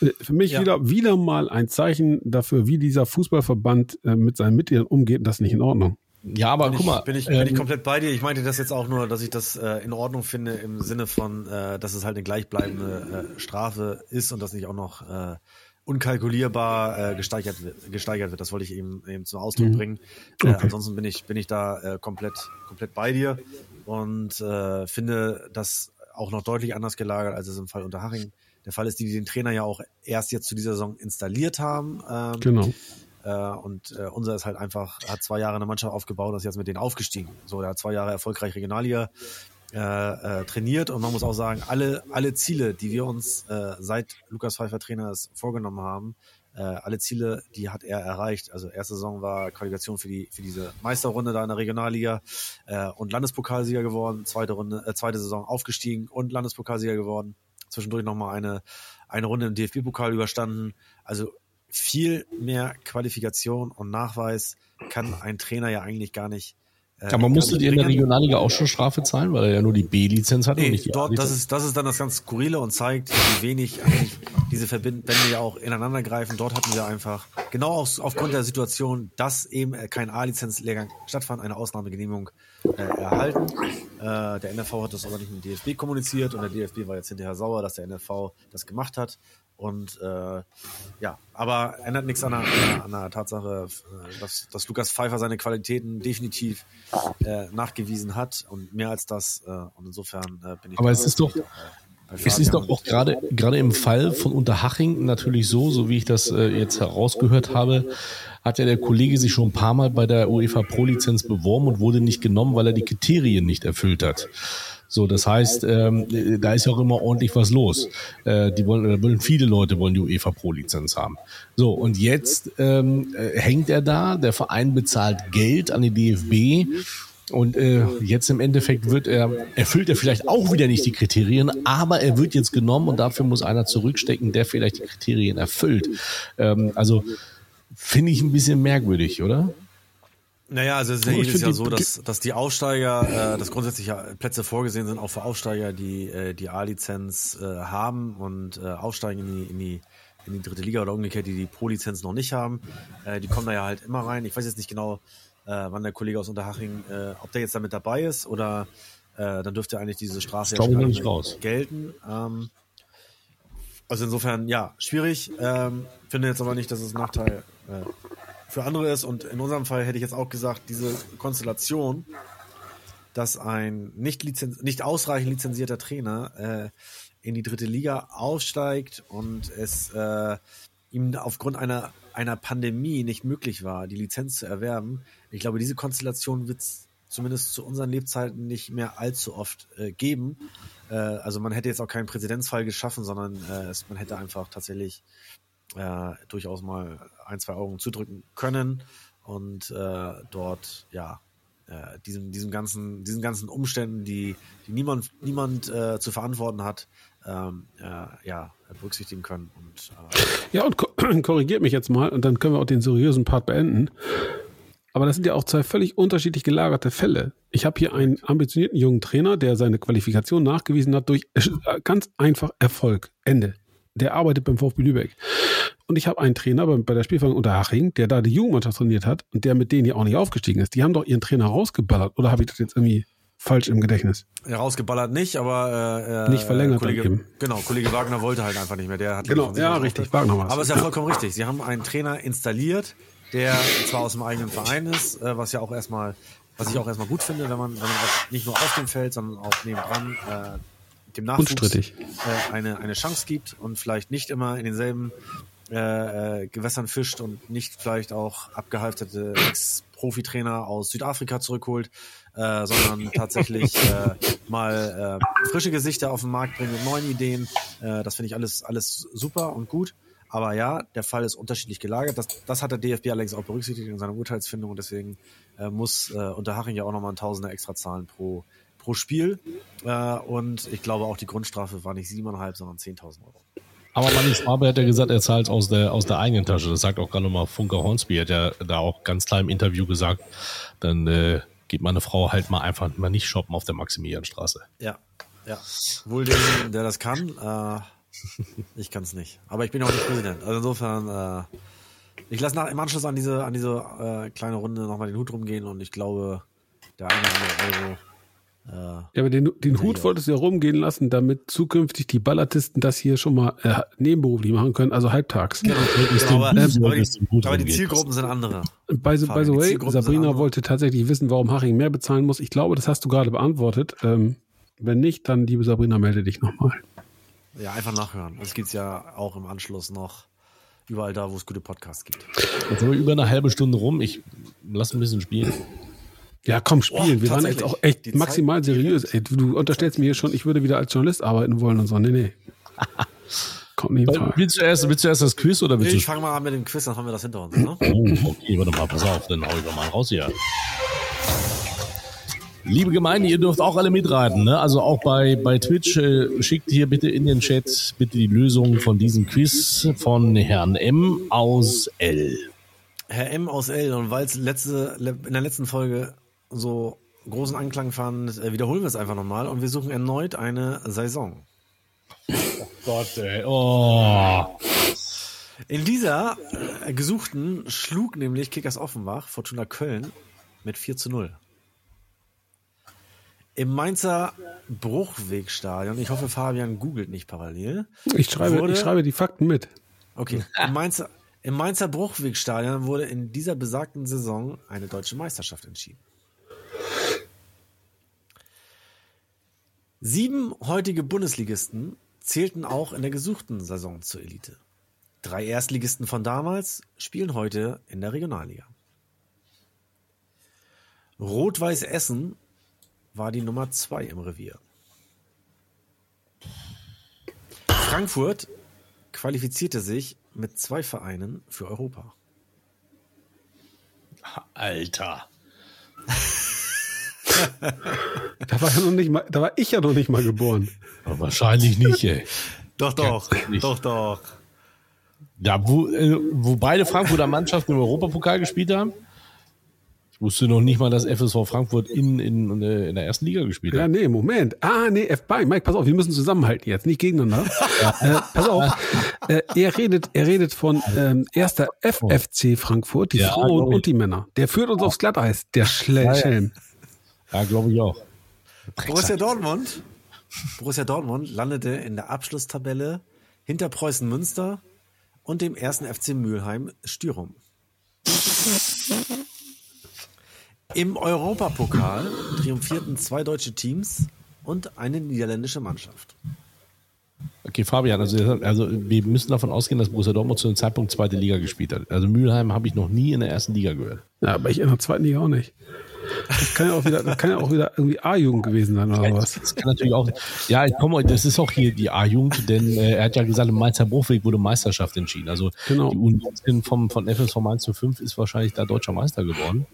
äh, für mich Ja. wieder, wieder mal ein Zeichen dafür, wie dieser Fußballverband äh, mit seinen Mitgliedern umgeht, und das ist nicht in Ordnung. Ja, aber bin guck mal, ich, bin, ich, bin ich ähm, komplett bei dir. Ich meinte das jetzt auch nur, dass ich das äh, in Ordnung finde im Sinne von, äh, dass es halt eine gleichbleibende äh, Strafe ist und das nicht auch noch äh, unkalkulierbar äh, gesteigert, wird, gesteigert wird. Das wollte ich eben, eben zum Ausdruck bringen. Äh, Okay. ansonsten bin ich, bin ich da äh, komplett, komplett bei dir und äh, finde das auch noch deutlich anders gelagert, als es im Fall Unterhaching Der Fall ist, die den Trainer ja auch erst jetzt zu dieser Saison installiert haben. Ähm, Genau. äh, und äh, unser ist halt einfach, hat zwei Jahre eine Mannschaft aufgebaut und ist jetzt mit denen aufgestiegen. So, der hat zwei Jahre erfolgreich Regionalliga äh, äh, trainiert und man muss auch sagen, alle, alle Ziele, die wir uns äh, seit Lukas Pfeiffer Trainer ist vorgenommen haben, äh, alle Ziele, die hat er erreicht. Also erste Saison war Qualifikation für die für diese Meisterrunde da in der Regionalliga äh, und Landespokalsieger geworden. Zweite Runde, äh, zweite Saison aufgestiegen und Landespokalsieger geworden. Zwischendurch nochmal eine eine Runde im DFB-Pokal überstanden. Also viel mehr Qualifikation und Nachweis kann ein Trainer ja eigentlich gar nicht. Äh, Aber musstet ihr in der. Regionalliga auch schon Strafe zahlen, weil er ja nur die B-Lizenz und Nee, nicht die dort, das ist, das ist dann das ganz Skurrile und zeigt, wie wenig eigentlich diese Verbände ja auch ineinander greifen. Dort hatten wir einfach, genau aus, aufgrund der Situation, dass eben äh, kein A-Lizenz-Lehrgang stattfand, eine Ausnahmegenehmigung äh, erhalten. Äh, der NFV hat das aber nicht mit dem DFB kommuniziert und der DFB war jetzt hinterher sauer, dass der NFV das gemacht hat. Und äh, ja, aber ändert nichts an der, an der, Tatsache, äh, dass, dass Lukas Pfeiffer seine Qualitäten definitiv äh, nachgewiesen hat und mehr als das. Äh, und insofern äh, bin ich. Aber es ist doch, Es ist doch auch gerade gerade im Fall von Unterhaching natürlich so, so wie ich das äh, jetzt herausgehört habe, hat ja der Kollege sich schon ein paar Mal bei der UEFA Pro Lizenz beworben und wurde nicht genommen, weil er die Kriterien nicht erfüllt hat. So, das heißt, ähm, äh, da ist ja auch immer ordentlich was los. Äh, die wollen, oder wollen viele Leute wollen die UEFA Pro Lizenz haben. So und jetzt ähm, äh, hängt er da, der Verein bezahlt Geld an die DFB und äh, jetzt im Endeffekt wird er, erfüllt er vielleicht auch wieder nicht die Kriterien, aber er wird jetzt genommen und dafür muss einer zurückstecken, der vielleicht die Kriterien erfüllt. Ähm, also finde ich ein bisschen merkwürdig, oder? Naja, also es ist ja jedes Jahr so, dass, dass die Aufsteiger, äh, dass grundsätzlich ja Plätze vorgesehen sind, auch für Aufsteiger, die äh, die A-Lizenz äh, haben und äh, aufsteigen in die, in die in die dritte Liga oder umgekehrt, die die Pro-Lizenz noch nicht haben. Äh, die kommen da ja halt immer rein. Ich weiß jetzt nicht genau, äh, wann der Kollege aus Unterhaching, äh, ob der jetzt damit dabei ist oder äh, dann dürfte eigentlich diese ich noch gar nicht raus. gelten. Ähm, also insofern, ja, schwierig. Ähm, finde jetzt aber nicht, dass es ein Nachteil äh, für andere ist. Und in unserem Fall hätte ich jetzt auch gesagt, diese Konstellation, dass ein nicht, lizenz nicht ausreichend lizenzierter Trainer äh, in die dritte Liga aufsteigt und es äh, ihm aufgrund einer, einer Pandemie nicht möglich war, die Lizenz zu erwerben. Ich glaube, diese Konstellation wird es zumindest zu unseren Lebzeiten nicht mehr allzu oft äh, geben. Äh, also man hätte jetzt auch keinen Präzedenzfall geschaffen, sondern äh, es, man hätte einfach tatsächlich äh, durchaus mal ein, zwei Augen zudrücken können und äh, dort ja äh, diesem, diesem ganzen, diesen ganzen Umständen, die, die niemand, niemand äh, zu verantworten hat, ähm, äh, ja, berücksichtigen können. Und äh, Ja, und ko korrigiert mich jetzt mal und dann können wir auch den seriösen Part beenden. Aber das sind ja auch zwei völlig unterschiedlich gelagerte Fälle. Ich habe hier einen ambitionierten jungen Trainer, der seine Qualifikation nachgewiesen hat durch äh, ganz einfach Erfolg. Ende. Der arbeitet beim VfB Lübeck. Und ich habe einen Trainer bei, bei der Spielvereinigung Unterhaching, der da die Jugendmannschaft trainiert hat und der mit denen ja auch nicht aufgestiegen ist. Die haben doch ihren Trainer rausgeballert. Oder habe ich das jetzt irgendwie falsch im Gedächtnis? rausgeballert nicht, aber äh, Nicht verlängert Kollege. Genau, Kollege Wagner wollte halt einfach nicht mehr. Der hat Genau, ja, richtig. Wagner war's. Aber es ist ja Ja. vollkommen richtig. Sie haben einen Trainer installiert, der zwar aus dem eigenen Verein ist, äh, was ja auch erstmal, was ich auch erstmal gut finde, wenn man, wenn man auch nicht nur auf dem Feld, sondern auch nebendran äh, dem Nachwuchs äh, eine, eine Chance gibt und vielleicht nicht immer in denselben äh, äh, Gewässern fischt und nicht vielleicht auch abgehalfterte Ex-Profi-Trainer aus Südafrika zurückholt, äh, sondern tatsächlich äh, mal äh, frische Gesichter auf den Markt bringt mit neuen Ideen. Äh, das finde ich alles, alles super und gut. Aber ja, der Fall ist unterschiedlich gelagert. Das, das hat der DFB allerdings auch berücksichtigt in seiner Urteilsfindung und deswegen äh, muss äh, Unterhaching ja auch nochmal ein Tausender extra zahlen pro, pro Spiel. Äh, und ich glaube auch die Grundstrafe war nicht 7,5, sondern 10.000 Euro. Aber Manni Schwabe hat ja gesagt, er zahlt aus der, aus der eigenen Tasche. Das sagt auch gerade nochmal Funker Hornsby, hat ja da auch ganz klar im Interview gesagt, dann äh, geht meine Frau halt mal einfach mal nicht shoppen auf der Maximilianstraße. Ja, ja. Wohl dem, der das kann. Äh, ich kann es nicht. Aber ich bin auch nicht Präsident. Also insofern, äh, ich lasse im Anschluss an diese, an diese äh, kleine Runde nochmal den Hut rumgehen und ich glaube, der eine oder andere Euro. Äh, Ja, aber den, den Hut wolltest du ja rumgehen lassen, damit zukünftig die Ballatisten das hier schon mal äh, nebenberuflich machen können, also halbtags. aber, aber, die, aber die Zielgruppen sind andere. By the, by the way, Sabrina wollte tatsächlich wissen, warum Haching mehr bezahlen muss. Ich glaube, das hast du gerade beantwortet. Ähm, wenn nicht, dann, liebe Sabrina, melde dich nochmal. Ja, einfach nachhören. Das gibt's ja auch im Anschluss noch überall da, wo es gute Podcasts gibt. Jetzt sind wir über eine halbe Stunde rum. Ich lass ein bisschen spielen. Ja, komm, spielen. Oh, wir waren jetzt auch echt Die Zeit- maximal seriös. Ey, du, du unterstellst mir hier schon, ich würde wieder als Journalist arbeiten wollen und so. Nee, nee. Kommt nicht in Frage. Willst du erst, willst du erst das Quiz oder willst Ich du fange mal an mit dem Quiz, dann haben wir das hinter uns. Ne? Oh, okay, warte mal, pass auf, dann hau ich doch mal raus hier. Liebe Gemeinde, ihr dürft auch alle mitraten. Ne? Also auch bei, bei Twitch äh, schickt hier bitte in den Chat bitte die Lösung von diesem Quiz von Herrn M aus L. Herr M aus L. Und weil es letzte, in der letzten Folge so großen Anklang fand, äh, wiederholen wir es einfach nochmal und wir suchen erneut eine Saison. Gott, ey. Oh. In dieser äh, gesuchten schlug nämlich Kickers Offenbach Fortuna Köln mit 4 zu 0. Im Mainzer Bruchwegstadion, ich hoffe, Fabian googelt nicht parallel. Ich schreibe, wurde- ich schreibe die Fakten mit. Okay, im Mainzer, im Mainzer Bruchwegstadion wurde in dieser besagten Saison eine deutsche Meisterschaft entschieden. Sieben heutige Bundesligisten zählten auch in der gesuchten Saison zur Elite. Drei Erstligisten von damals spielen heute in der Regionalliga. Rot-Weiß Essen war die Nummer zwei im Revier. Frankfurt qualifizierte sich mit zwei Vereinen für Europa. Alter. Da war, ja noch nicht mal, da war ich ja noch nicht mal geboren. Wahrscheinlich nicht, ey. Doch, doch, nicht. doch, doch. Ja, wo, äh, wo beide Frankfurter Mannschaften im Europapokal gespielt haben. Ich wusste noch nicht mal, dass FSV Frankfurt in, in, in der ersten Liga gespielt Ja, hat. nee, Moment. Ah, nee, F-Bye. Mike, pass auf, wir müssen zusammenhalten jetzt, nicht gegeneinander. äh, pass auf. Äh, er redet, er redet von ähm, erster FFC Frankfurt, die Ja, Frauen und die Männer. Der führt uns aufs Glatteis, der Schle Schelm. Ja, glaube ich auch. Borussia Dortmund, Borussia Dortmund landete in der Abschlusstabelle hinter Preußen Münster und dem ersten FC Mülheim Stürum. Im Europapokal triumphierten zwei deutsche Teams und eine niederländische Mannschaft. Okay, Fabian, also, also wir müssen davon ausgehen, dass Borussia Dortmund zu dem Zeitpunkt zweite Liga gespielt hat. Also Mülheim habe ich noch nie in der ersten Liga gehört. Ja, aber ich in der zweiten Liga auch nicht. Das kann ja auch wieder, das kann ja auch wieder irgendwie A-Jugend gewesen sein oder was. Das kann natürlich auch. Ja, ich komme, das ist auch hier die A-Jugend, denn äh, er hat ja gesagt, im Mainzer Bruchweg wurde Meisterschaft entschieden. Also Genau. die U19 vom, von FSV Mainz 05 ist wahrscheinlich da deutscher Meister geworden.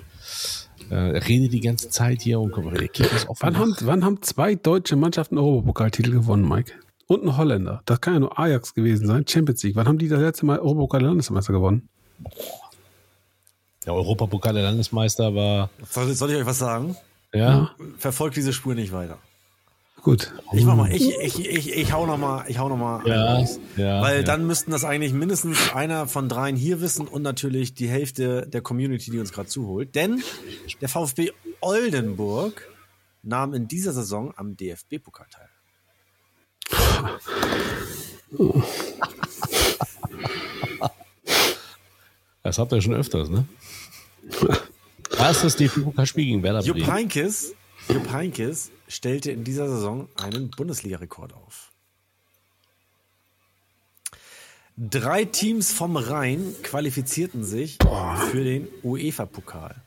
Äh, redet die ganze Zeit hier und Kick ist offen. Wann haben, wann haben zwei deutsche Mannschaften Europapokaltitel gewonnen, Mike? Und ein Holländer. Das kann ja nur Ajax gewesen sein. Champions League. Wann haben die das letzte Mal Europapokal-Landesmeister gewonnen? Der Europapokal der Landesmeister war, Soll, soll ich euch was sagen? ja, Verfolgt diese Spur nicht weiter. Gut. Ich mach mal, ich, ich, ich, ich hau noch mal, ich hau noch mal ja, raus. ja. Weil ja. dann müssten das eigentlich mindestens einer von dreien hier wissen und natürlich die Hälfte der Community, die uns gerade zuholt. Denn der VfB Oldenburg nahm in dieser Saison am DFB-Pokal teil. Das habt ihr schon öfters, ne? Da ist das DFB-Pokalspiel gegen Werder Jupp Bremen. Heynckes, Jupp Heynckes stellte in dieser Saison einen Bundesliga-Rekord auf. Drei Teams vom Rhein qualifizierten sich für den UEFA-Pokal.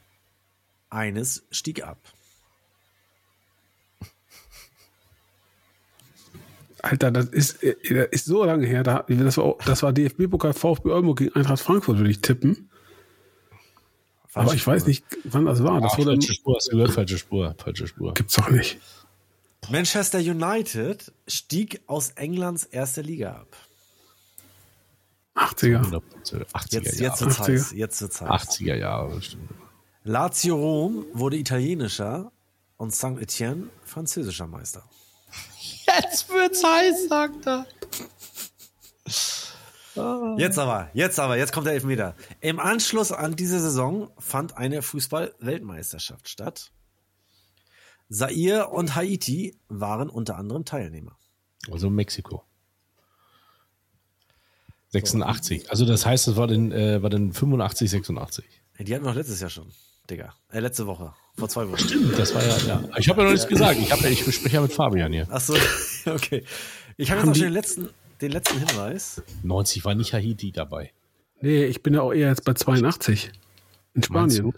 Eines stieg ab. Alter, das ist, äh, das ist so lange her. Da, das war, das war DFB-Pokal VfB Oldenburg gegen Eintracht Frankfurt, würde ich tippen. Aber ich weiß nicht, wann das war. Das Ach, wurde, falsche Spur, hast du gehört? Falsche Spur, falsche Spur. gibt's doch nicht. Manchester United stieg aus Englands erster Liga ab. 80er. 100%. 80er Jetzt, Jahre. jetzt wird's 80er. heiß. Jetzt wird's heiß. 80er Jahre, bestimmt. Lazio Rom wurde italienischer und St. Etienne französischer Meister. Jetzt wird's heiß, sagt er. Jetzt aber, jetzt aber, jetzt kommt der Elfmeter. Im Anschluss an diese Saison fand eine Fußball-Weltmeisterschaft statt. Zaire und Haiti waren unter anderem Teilnehmer. Also Mexiko. 86. Also das heißt, es war dann, äh, war dann 85, 86. Die hatten wir noch letztes Jahr schon, Digga. Äh, letzte Woche. Vor zwei Wochen. Das war ja, ja. Ich habe ja noch nichts gesagt. Ich, hab ja, ich spreche ja mit Fabian hier. Ach so, okay. Ich habe jetzt noch schon den letzten, den letzten Hinweis. 90 war nicht Haiti dabei. Nee, ich bin ja auch eher jetzt bei 82. In Spanien.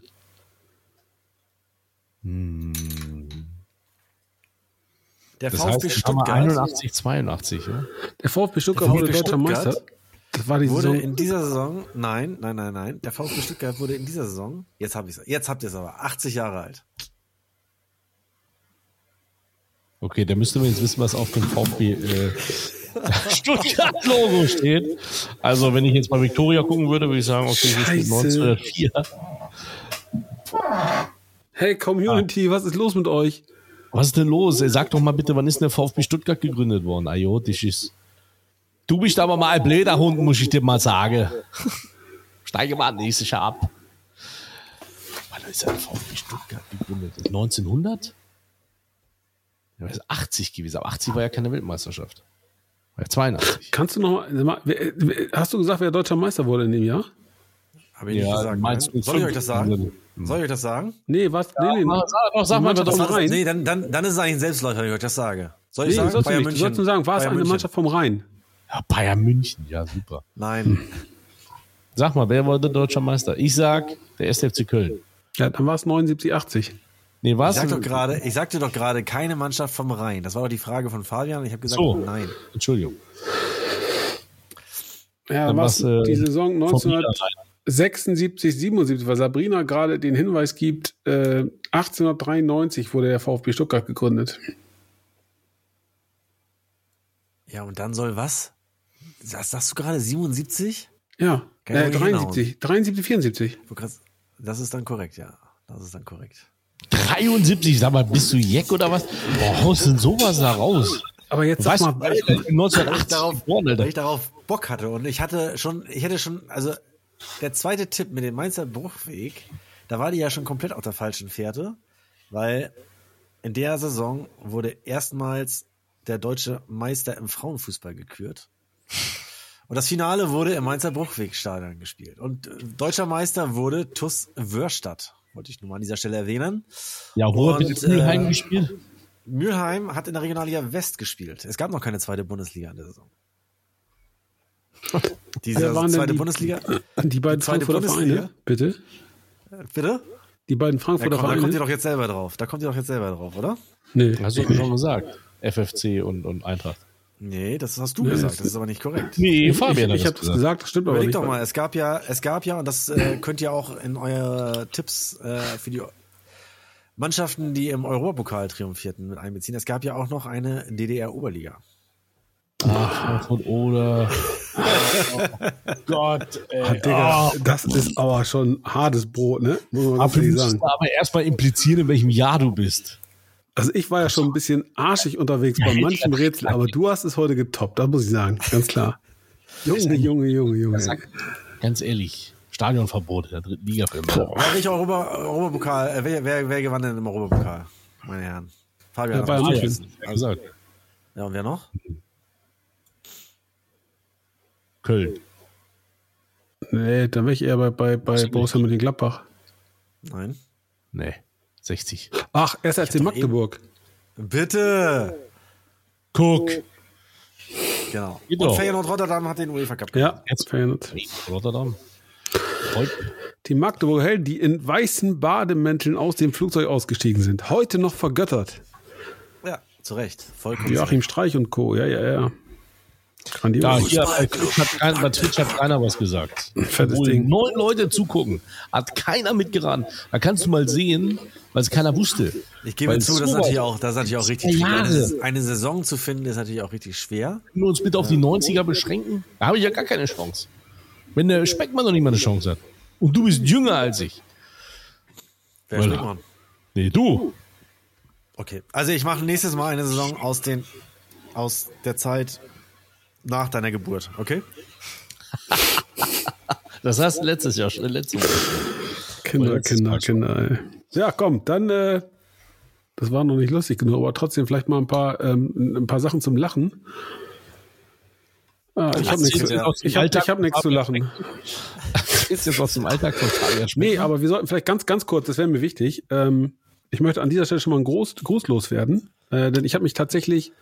Der Das VfB heißt, wir Stuttgart 81, 82, ja? Der VfB Stuttgart Der wurde deutscher Meister. Das war die wurde Saison. in dieser Saison, nein, nein, nein, nein, der VfB Stuttgart wurde in dieser Saison, jetzt hab ich's, jetzt habt ihr es aber, 80 Jahre alt. Okay, da müsste man jetzt wissen, was auf dem VfB äh, Stuttgart-Logo steht. Also, wenn ich jetzt bei Victoria gucken würde, würde ich sagen, okay, hier steht Scheiße. 1904. Hey Community, was ist los mit euch? Was ist denn los? Ey, Sag doch mal bitte, wann ist denn der VfB Stuttgart gegründet worden? Das ist. Du bist aber mal ein blöder Hund, muss ich dir mal sagen. Steige mal nächstes Jahr ab. Wann ist der VfB Stuttgart gegründet? 1900? Ja, das ist 80 gewesen, aber 80 war ja keine Weltmeisterschaft. War ja 82. Kannst du noch mal, hast du gesagt, wer deutscher Meister wurde in dem Jahr? Habe ich nicht gesagt. meinst Nein. du Soll ich euch das sagen? Soll ich euch das sagen? Nee, was? Nee, nee. Sag doch, sag mal, doch Rhein? nee, dann, dann, dann ist es eigentlich ein Selbstläufer, wenn ich euch das sage. Soll ich Nee, sagen? du nicht. Du sollst nur sagen, war es Bayern eine München. Mannschaft vom Rhein? Ja, Bayern München, ja, super. Nein. Sag mal, wer wurde deutscher Meister? Ich sag, der SFC Köln. Ja, dann war es 79, 80. Nee, Ich, was? sag doch gerade, ich sagte doch gerade keine Mannschaft vom Rhein. Das war doch die Frage von Fabian. Ich habe gesagt, So. nein. Entschuldigung. Ja, Dann dann war es war's, äh, die Saison vom 1976, 77, weil Sabrina gerade den Hinweis gibt, äh, 1893 wurde der VfB Stuttgart gegründet. Ja, und dann soll was? Das sagst du gerade 77? Ja, äh, ich nicht 73, 73, 74. Du kannst- Das ist dann korrekt, ja. Das ist dann korrekt. 73, sag mal, bist du Jeck oder was? Boah, haust denn sowas da raus? Aber jetzt sag Weißt mal, ich bin 1980 darauf, geboren, weil ich darauf Bock hatte und ich hatte schon, ich hätte schon, also der zweite Tipp mit dem Mainzer Bruchweg, da war die ja schon komplett auf der falschen Fährte, weil in der Saison wurde erstmals der deutsche Meister im Frauenfußball gekürt. Und das Finale wurde im Mainzer Bruchwegstadion gespielt. Und äh, deutscher Meister wurde TuS Wörstadt. Wollte ich nur mal an dieser Stelle erwähnen. Ja, wo hat Und, Mülheim äh, gespielt? Mülheim hat in der Regionalliga West gespielt. Es gab noch keine zweite Bundesliga in der Saison. Diese wer waren denn zweite die, Bundesliga? die beiden zweite Frankfurter Bundesliga? Vereine? Bitte? Bitte? Die beiden Frankfurter kommt, da kommt Vereine? ihr doch jetzt selber drauf. Da kommt ihr doch jetzt selber drauf, oder? Nee. Hast du schon gesagt. FFC und, und Eintracht. Nee, das hast du Nee, gesagt. das- Das ist aber nicht korrekt. Nee, ich Fabian ich hat habe das das gesagt, das stimmt aber Überleg nicht. doch mal, es gab ja, es gab ja, und das äh, könnt ihr auch in eure Tipps äh, für die Mannschaften, die im Europapokal triumphierten, mit einbeziehen. Es gab ja auch noch eine DDR-Oberliga. Frankfurt oder. Oh Gott, ey. Ah, Digga, Oh, das ist aber schon hartes Brot, ne? Muss man aber aber erstmal implizieren, in welchem Jahr du bist. Also ich war ja schon ein bisschen arschig unterwegs bei manchen Rätseln, aber du hast es heute getoppt, das muss ich sagen, ganz klar. Junge, Junge, Junge, Junge. Sag, ganz ehrlich, Stadionverbot in der dritten Liga für welcher Europa, Europapokal, äh, wer, wer, wer gewann denn im Europapokal, meine Herren? Fabian, Ja, Bayern München. gesagt. Ja, und wer noch? Köln. Nee, dann wäre ich eher bei, bei, bei Borussia Mönchengladbach. Nein. Nee, 60. Ach, SRC Magdeburg. Bitte! Guck. Genau. Geht Und. Feyenoord Rotterdam hat den UEFA Cup gewonnen. Ja, jetzt Feyenoord. Rotterdam. Heute. Die Magdeburger Helden, die in weißen Bademänteln aus dem Flugzeug ausgestiegen sind. Heute noch vergöttert. Ja, zu Recht. Vollkommen. Joachim Streich und Co. Ja, ja, ja. Grandios. Da, hier bei Twitch, hat kein, bei Twitch hat keiner was gesagt. Fettes Obwohl Ding. neun Leute zugucken, hat keiner mitgeraten. Da kannst du mal sehen, weil es keiner wusste. Ich gebe Weil zu, das ist natürlich auch, das ist natürlich auch richtig schwer. Eine, Saison zu finden, ist natürlich auch richtig schwer. Wenn wir uns bitte auf die 90er beschränken, da habe ich ja gar keine Chance. Wenn der Speckmann noch nicht mal eine Chance hat. Und du bist jünger als ich. Wer schlägt man? Nee, du. Okay. Also ich mache nächstes Mal eine Saison aus den, aus der Zeit nach deiner Geburt, okay? Das hast du letztes Jahr schon, letztes Jahr. Kinder, Letztes Kinder. Kinder. Ey. Ja, komm, dann, äh, das war noch nicht lustig genug, aber trotzdem vielleicht mal ein paar, ähm, ein paar Sachen zum Lachen. Ah, ich habe nichts, ich hab, ich hab nichts zu lachen. Ist jetzt aus dem Alltag von Fabian Nee, aber wir sollten vielleicht ganz, ganz kurz, das wäre mir wichtig. Ähm, ich möchte an dieser Stelle schon mal einen Gruß, Gruß loswerden, äh, denn ich habe mich tatsächlich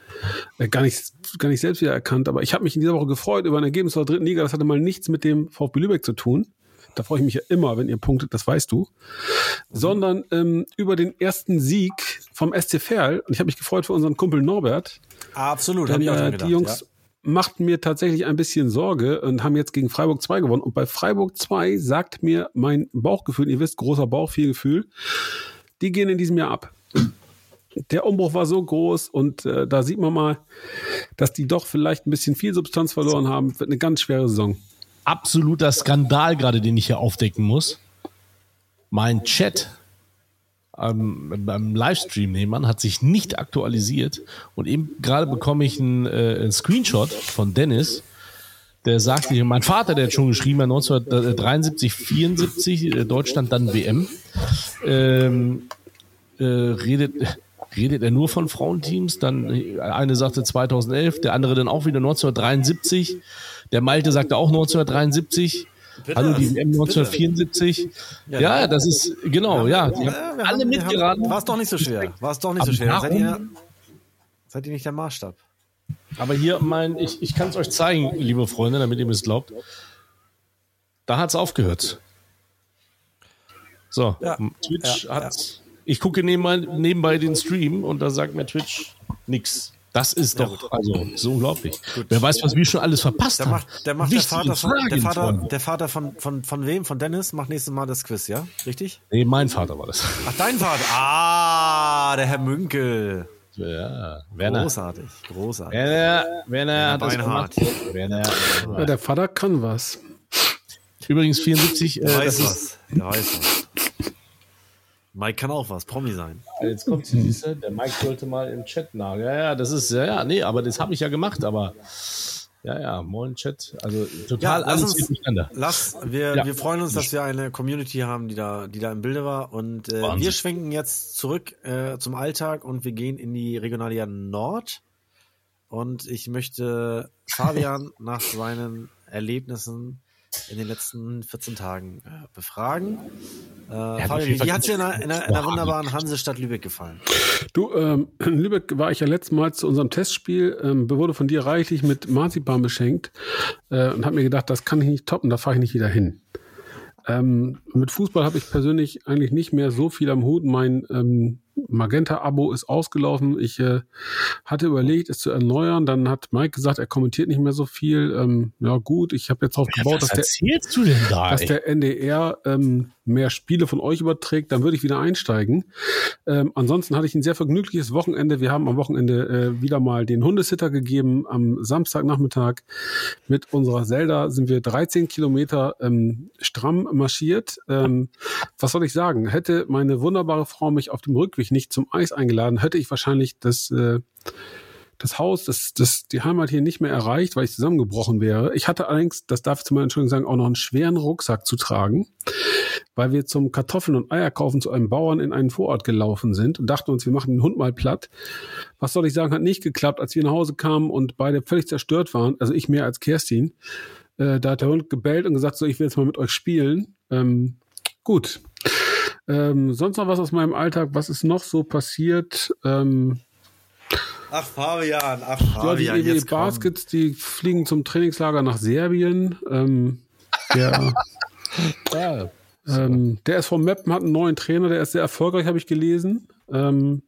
äh, gar nicht gar nicht selbst wieder erkannt, aber ich habe mich in dieser Woche gefreut über ein Ergebnis der dritten Liga. Das hatte mal nichts mit dem VfB Lübeck zu tun. Da freue ich mich ja immer, wenn ihr punktet, das weißt du. Sondern ähm, über den ersten Sieg vom SC Verl. Und ich habe mich gefreut für unseren Kumpel Norbert. Absolut, habe ich auch schon äh, gedacht. die Jungs ja. machten mir tatsächlich ein bisschen Sorge und haben jetzt gegen Freiburg 2 gewonnen. Und bei Freiburg 2 sagt mir mein Bauchgefühl, ihr wisst, großer Bauch, viel Gefühl, die gehen in diesem Jahr ab. Der Umbruch war so groß und äh, da sieht man mal, dass die doch vielleicht ein bisschen viel Substanz verloren haben. Wird eine ganz schwere Saison. absoluter Skandal gerade, den ich hier aufdecken muss. Mein Chat ähm, beim Livestream nebenan hat sich nicht aktualisiert und eben gerade bekomme ich einen, äh, einen Screenshot von Dennis, der hier, mein Vater, der hat schon geschrieben, 1973, 74, äh, Deutschland dann WM, ähm, äh, redet, redet er nur von Frauenteams, dann äh, eine sagte 2011, der andere dann auch wieder 1973, der Malte sagte auch 1973, Hallo, die WM 1974. Ja, das ist, genau, ja. Ja, wir alle haben- mitgeraten. War es doch nicht so schwer. War es doch nicht so schwer. Seid ihr, seid ihr nicht der Maßstab? Aber hier, mein, ich, ich kann es euch zeigen, liebe Freunde, damit ihr mir es glaubt. Da hat es aufgehört. So, Ja, Twitch ja, hat. Ich gucke nebenbei, nebenbei den Stream und da sagt mir Twitch nix. Das ist doch, also, so unglaublich. Wer weiß, was wir schon alles verpasst Der haben. macht, der, macht der Vater, von, der Vater, der Vater von, von, von wem? Von Dennis macht nächstes Mal das Quiz, ja? Richtig? Nee, mein Vater war das. Ach, dein Vater. Ah, der Herr Münkel. Ja, Werner. Großartig, großartig. Werner, Werner hat das gemacht. Werner. Ja, der Vater kann was. Übrigens 74, äh, Der das weiß ist, was. Der weiß was. Mike kann auch was, Promi sein. Jetzt kommt sie, siehst du, der Mike sollte mal im Chat nach. Ja, ja, das ist, ja, ja, nee, aber das habe ich ja gemacht, aber ja, ja, moin Chat. Also total lass alles uns- durcheinander. Lass, wir, Ja. wir freuen uns, dass wir eine Community haben, die da, die da im Bilde war. Und äh, wir schwenken jetzt zurück äh, zum Alltag und wir gehen in die Regionalliga Nord. Und ich möchte Fabian nach seinen Erlebnissen in den letzten 14 Tagen äh, befragen. Äh, Fabian, jeden wie hat es dir in Boah, wunderbaren Hansestadt Lübeck gefallen? Du, ähm, in Lübeck war ich ja letztes Mal zu unserem Testspiel, ähm, wurde von dir reichlich mit Marzipan beschenkt äh, und habe mir gedacht, das kann ich nicht toppen, da fahre ich nicht wieder hin. Ähm, mit Fußball habe ich persönlich eigentlich nicht mehr so viel am Hut. Mein ähm, Magenta-Abo ist ausgelaufen. Ich äh, hatte überlegt, es zu erneuern. Dann hat Mike gesagt, er kommentiert nicht mehr so viel. Ähm, ja gut, ich habe jetzt darauf gebaut, Was dass der da? dass der NDR ähm, mehr Spiele von euch überträgt, dann würde ich wieder einsteigen. Ähm, ansonsten hatte ich ein sehr vergnügliches Wochenende. Wir haben am Wochenende äh, wieder mal den Hundesitter gegeben. Am Samstagnachmittag mit unserer Zelda sind wir 13 Kilometer ähm, stramm marschiert. Ähm, was soll ich sagen? Hätte meine wunderbare Frau mich auf dem Rückweg nicht zum Eis eingeladen, hätte ich wahrscheinlich das äh, das Haus, das, das, die Heimat hier nicht mehr erreicht, weil ich zusammengebrochen wäre. Ich hatte allerdings, das darf ich zu meiner Entschuldigung sagen, auch noch einen schweren Rucksack zu tragen, weil wir zum Kartoffeln und Eier kaufen zu einem Bauern in einen Vorort gelaufen sind und dachten uns, wir machen den Hund mal platt. Was soll ich sagen, hat nicht geklappt, als wir nach Hause kamen und beide völlig zerstört waren, also ich mehr als Kerstin. Äh, da hat der Hund gebellt und gesagt, so, ich will jetzt mal mit euch spielen. Ähm, gut. Ähm, sonst noch was aus meinem Alltag? Was ist noch so passiert? Ähm, Ach, Fabian, ach, ja, die Fabian, EW. Baskets, die fliegen zum Trainingslager nach Serbien. Ähm, der, Ja, ähm, der SV Meppen hat einen neuen Trainer, der ist sehr erfolgreich, habe ich gelesen. Ähm,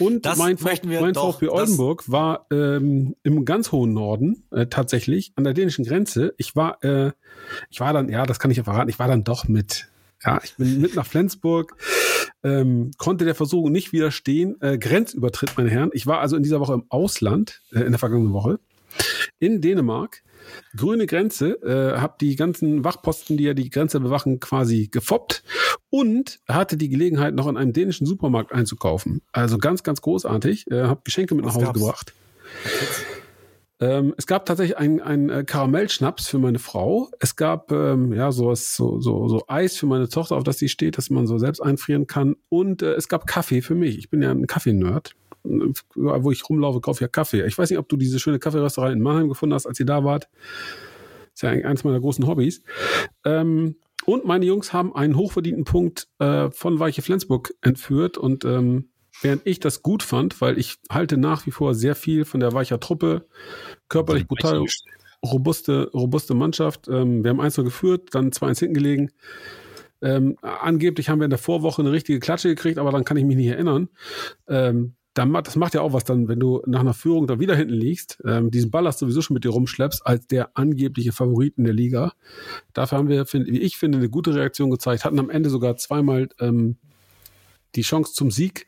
und Das mein, möchten wir mein doch, VfB Oldenburg war ähm, im ganz hohen Norden äh, tatsächlich an der dänischen Grenze. Ich war, äh, ich war dann, ja, das kann ich ja verraten, ich war dann doch mit. Ja, ich bin mit nach Flensburg, ähm, konnte der Versuchung nicht widerstehen. Äh, Grenzübertritt, meine Herren. Ich war also in dieser Woche im Ausland, äh, in der vergangenen Woche, in Dänemark. Grüne Grenze, äh, habe die ganzen Wachposten, die ja die Grenze bewachen, quasi gefoppt und hatte die Gelegenheit, noch in einem dänischen Supermarkt einzukaufen. Also ganz, ganz großartig. Äh, habe Geschenke mit Was nach Hause gab's? gebracht. Ähm, es gab tatsächlich einen ein äh, Karamellschnaps für meine Frau. Es gab ähm, ja sowas, so, so, so Eis für meine Tochter, auf das sie steht, dass man so selbst einfrieren kann. Und äh, es gab Kaffee für mich. Ich bin ja ein Kaffee-Nerd. Überall, wo ich rumlaufe, kaufe ich ja Kaffee. Ich weiß nicht, ob du diese schöne Kaffeerösterei in Mannheim gefunden hast, als ihr da wart. ist ja eigentlich eines meiner großen Hobbys. Ähm, und meine Jungs haben einen hochverdienten Punkt äh, von Weiche Flensburg entführt und ähm, während ich das gut fand, weil ich halte nach wie vor sehr viel von der weicher Truppe, körperlich brutal robuste, robuste Mannschaft. Ähm, wir haben 1 geführt, dann 2-1 hinten gelegen. Ähm, angeblich haben wir in der Vorwoche eine richtige Klatsche gekriegt, aber dann kann ich mich nicht erinnern. Ähm, dann, das macht ja auch was dann, wenn du nach einer Führung da wieder hinten liegst, ähm, diesen Ballast sowieso schon mit dir rumschleppst, als der angebliche Favorit in der Liga. Dafür haben wir, find, wie ich finde, eine gute Reaktion gezeigt, hatten am Ende sogar zweimal ähm, die Chance zum Sieg.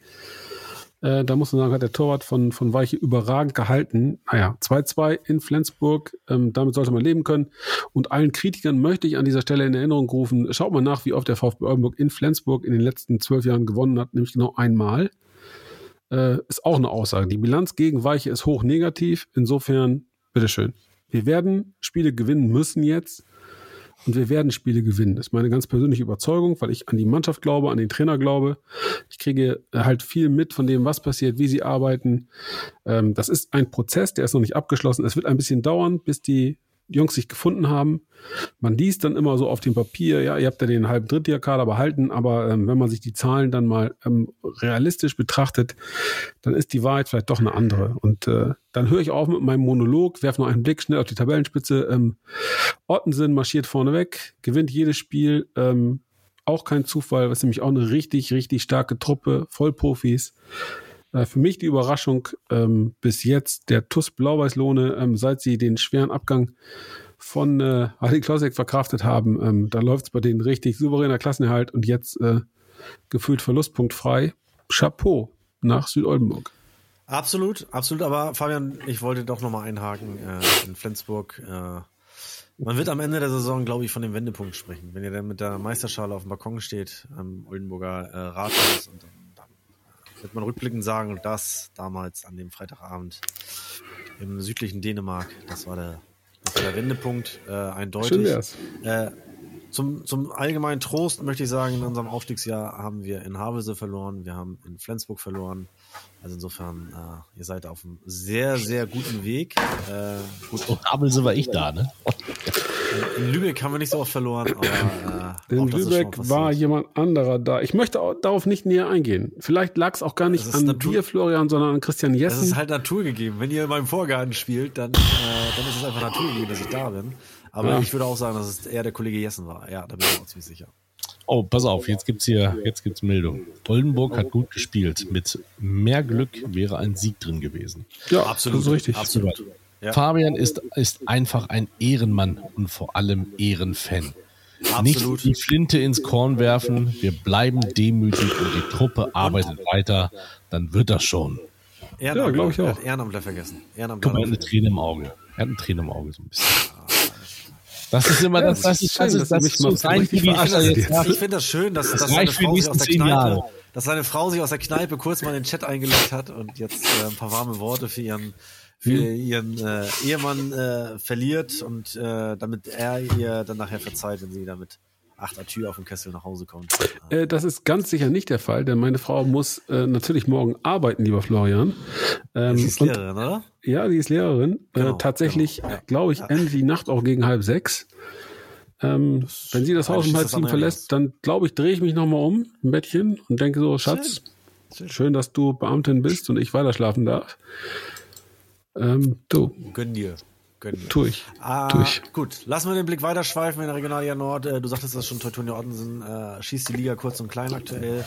Äh, da muss man sagen, hat der Torwart von, von Weiche überragend gehalten. Naja, 2-2 in Flensburg, ähm, damit sollte man leben können. Und allen Kritikern möchte ich an dieser Stelle in Erinnerung rufen, schaut mal nach, wie oft der VfB Oldenburg in Flensburg in den letzten zwölf Jahren gewonnen hat, nämlich genau einmal. Äh, ist auch eine Aussage. Die Bilanz gegen Weiche ist hoch negativ. Insofern, bitteschön. Wir werden Spiele gewinnen müssen jetzt. Und wir werden Spiele gewinnen. Das ist meine ganz persönliche Überzeugung, weil ich an die Mannschaft glaube, an den Trainer glaube. Ich kriege halt viel mit von dem, was passiert, wie sie arbeiten. Ähm, das ist ein Prozess, der ist noch nicht abgeschlossen. Es wird ein bisschen dauern, bis die Jungs sich gefunden haben. Man liest dann immer so auf dem Papier, ja, ihr habt ja den halben Drittjahrkader behalten, aber ähm, wenn man sich die Zahlen dann mal ähm, realistisch betrachtet, dann ist die Wahrheit vielleicht doch eine andere. Und äh, dann höre ich auf mit meinem Monolog, werfe noch einen Blick schnell auf die Tabellenspitze. Ähm, Ottensen marschiert vorne weg, gewinnt jedes Spiel. Ähm, auch kein Zufall, was nämlich auch eine richtig, richtig starke Truppe, Vollprofis. Äh, für mich die Überraschung ähm, bis jetzt der TUS Blau-Weiß-Lohne, ähm, seit sie den schweren Abgang von äh, Adi Klosek verkraftet haben. Ähm, da läuft es bei denen richtig souveräner Klassenerhalt und jetzt äh, gefühlt verlustpunktfrei. Chapeau nach Südoldenburg. Absolut, absolut. Aber Fabian, ich wollte doch nochmal einhaken äh, in Flensburg. Äh, man wird am Ende der Saison, glaube ich, von dem Wendepunkt sprechen. Wenn ihr dann mit der Meisterschale auf dem Balkon steht, am Oldenburger äh, Rathaus und dann wird man rückblickend sagen, das damals an dem Freitagabend im südlichen Dänemark, das war der, das war der Wendepunkt, äh, eindeutig. Schön wär's. Äh, zum, zum allgemeinen Trost möchte ich sagen, in unserem Aufstiegsjahr haben wir in Havelse verloren, wir haben in Flensburg verloren. Also insofern, äh, ihr seid auf einem sehr, sehr guten Weg. Äh, gut. Und Havelse war ich da, ne? In Lübeck haben wir nicht so oft verloren, aber äh, In das Lübeck war jemand anderer da. Ich möchte auch darauf nicht näher eingehen. Vielleicht lag es auch gar nicht Das an Natur- dir, Florian, sondern an Christian Das Jessen. ist halt Natur gegeben. Wenn ihr in meinem Vorgarten spielt, dann, äh, dann ist es einfach Natur gegeben, dass ich da bin. Aber Ja. ich würde auch sagen, dass es eher der Kollege Jessen war. Ja, da bin ich auch ziemlich sicher. Oh, pass auf, jetzt gibt's hier, jetzt gibt's Meldung. Oldenburg hat gut gespielt. Mit mehr Glück wäre ein Sieg drin gewesen. ja, Absolut. Das ist richtig. Absolut. Ja. Fabian ist, ist einfach ein Ehrenmann und vor allem Ehrenfan. Absolut. Nicht die Flinte ins Korn werfen, wir bleiben demütig und die Truppe arbeitet weiter, dann wird das schon. Ehrenamtler. Ja, glaub ich auch. Er hat Ehrenamtler vergessen. Ehrenamtler. Guck mal, er hat eine Träne im Auge. Er hat eine Träne im Auge so ein bisschen. Das ist immer, Ja, das, das ist das schön, ist, dass das du ist jetzt. jetzt. Ich finde das schön, dass, Das dass seine Frau sich aus der Kneipe, Jahre. dass seine Frau sich aus der Kneipe kurz mal in den Chat eingeloggt hat und jetzt äh, ein paar warme Worte für ihren für Hm. ihren äh, Ehemann äh, verliert und äh, damit er ihr dann nachher verzeiht, wenn sie wieder mit acht Atür auf dem Kessel nach Hause kommt. Äh, das ist ganz sicher nicht der Fall, denn meine Frau muss äh, natürlich morgen arbeiten, lieber Florian. Ähm, Sie ist und- Lehrerin, oder? Ja, die ist Lehrerin. Genau, äh, tatsächlich, genau, ja. glaube ich, endet die Nacht auch gegen halb sechs. Ähm, wenn sie das Haus um halb sieben verlässt, dann glaube ich, drehe ich mich nochmal um im Bettchen und denke so, Schatz, schön. dass du Beamtin bist und ich weiter schlafen darf. Ähm, du, Gönn dir. Gönn dir. tu ich. Ah, Tu ich. gut, lassen wir den Blick weiterschweifen in der Regionalliga Nord. Äh, Du sagtest das schon, Teutonia Ottensen äh, schießt die Liga kurz und klein aktuell.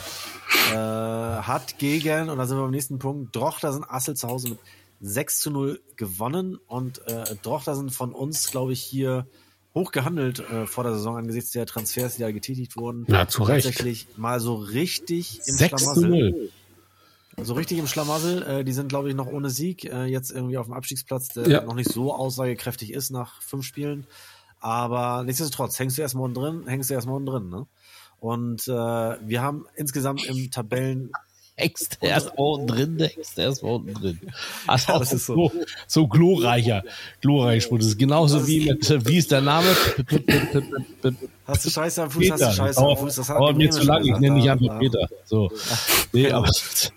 Äh, hat gegen, und da sind wir beim nächsten Punkt, Drochtersen Assel zu Hause mit 6 zu 0 gewonnen. Und äh, Drochtersen von uns, glaube ich, hier hoch gehandelt äh, vor der Saison angesichts der Transfers, die da getätigt wurden. Ja, zu Recht. Tatsächlich mal so richtig im 6 zu Schlamassel. 0. So richtig im Schlamassel. Äh, die sind, glaube ich, noch ohne Sieg. Äh, jetzt irgendwie auf dem Abstiegsplatz, der Ja. noch nicht so aussagekräftig ist nach fünf Spielen. Aber nichtsdestotrotz, hängst du erstmal unten drin, hängst du erstmal unten drin. Ne? Und äh, wir haben insgesamt im Tabellen Erst mal unten drin, der erst mal unten drin. Also Ja, das ist so, so glorreicher, glorreicher Spruch. Das ist genauso wie mit, wie ist der Name? Hast du Scheiße am Fuß, hast Peter. du Scheiße Aber, am Fuß. Das hat aber mir zu lang, ich nenne dich einfach. Peter. So. Nee, aber,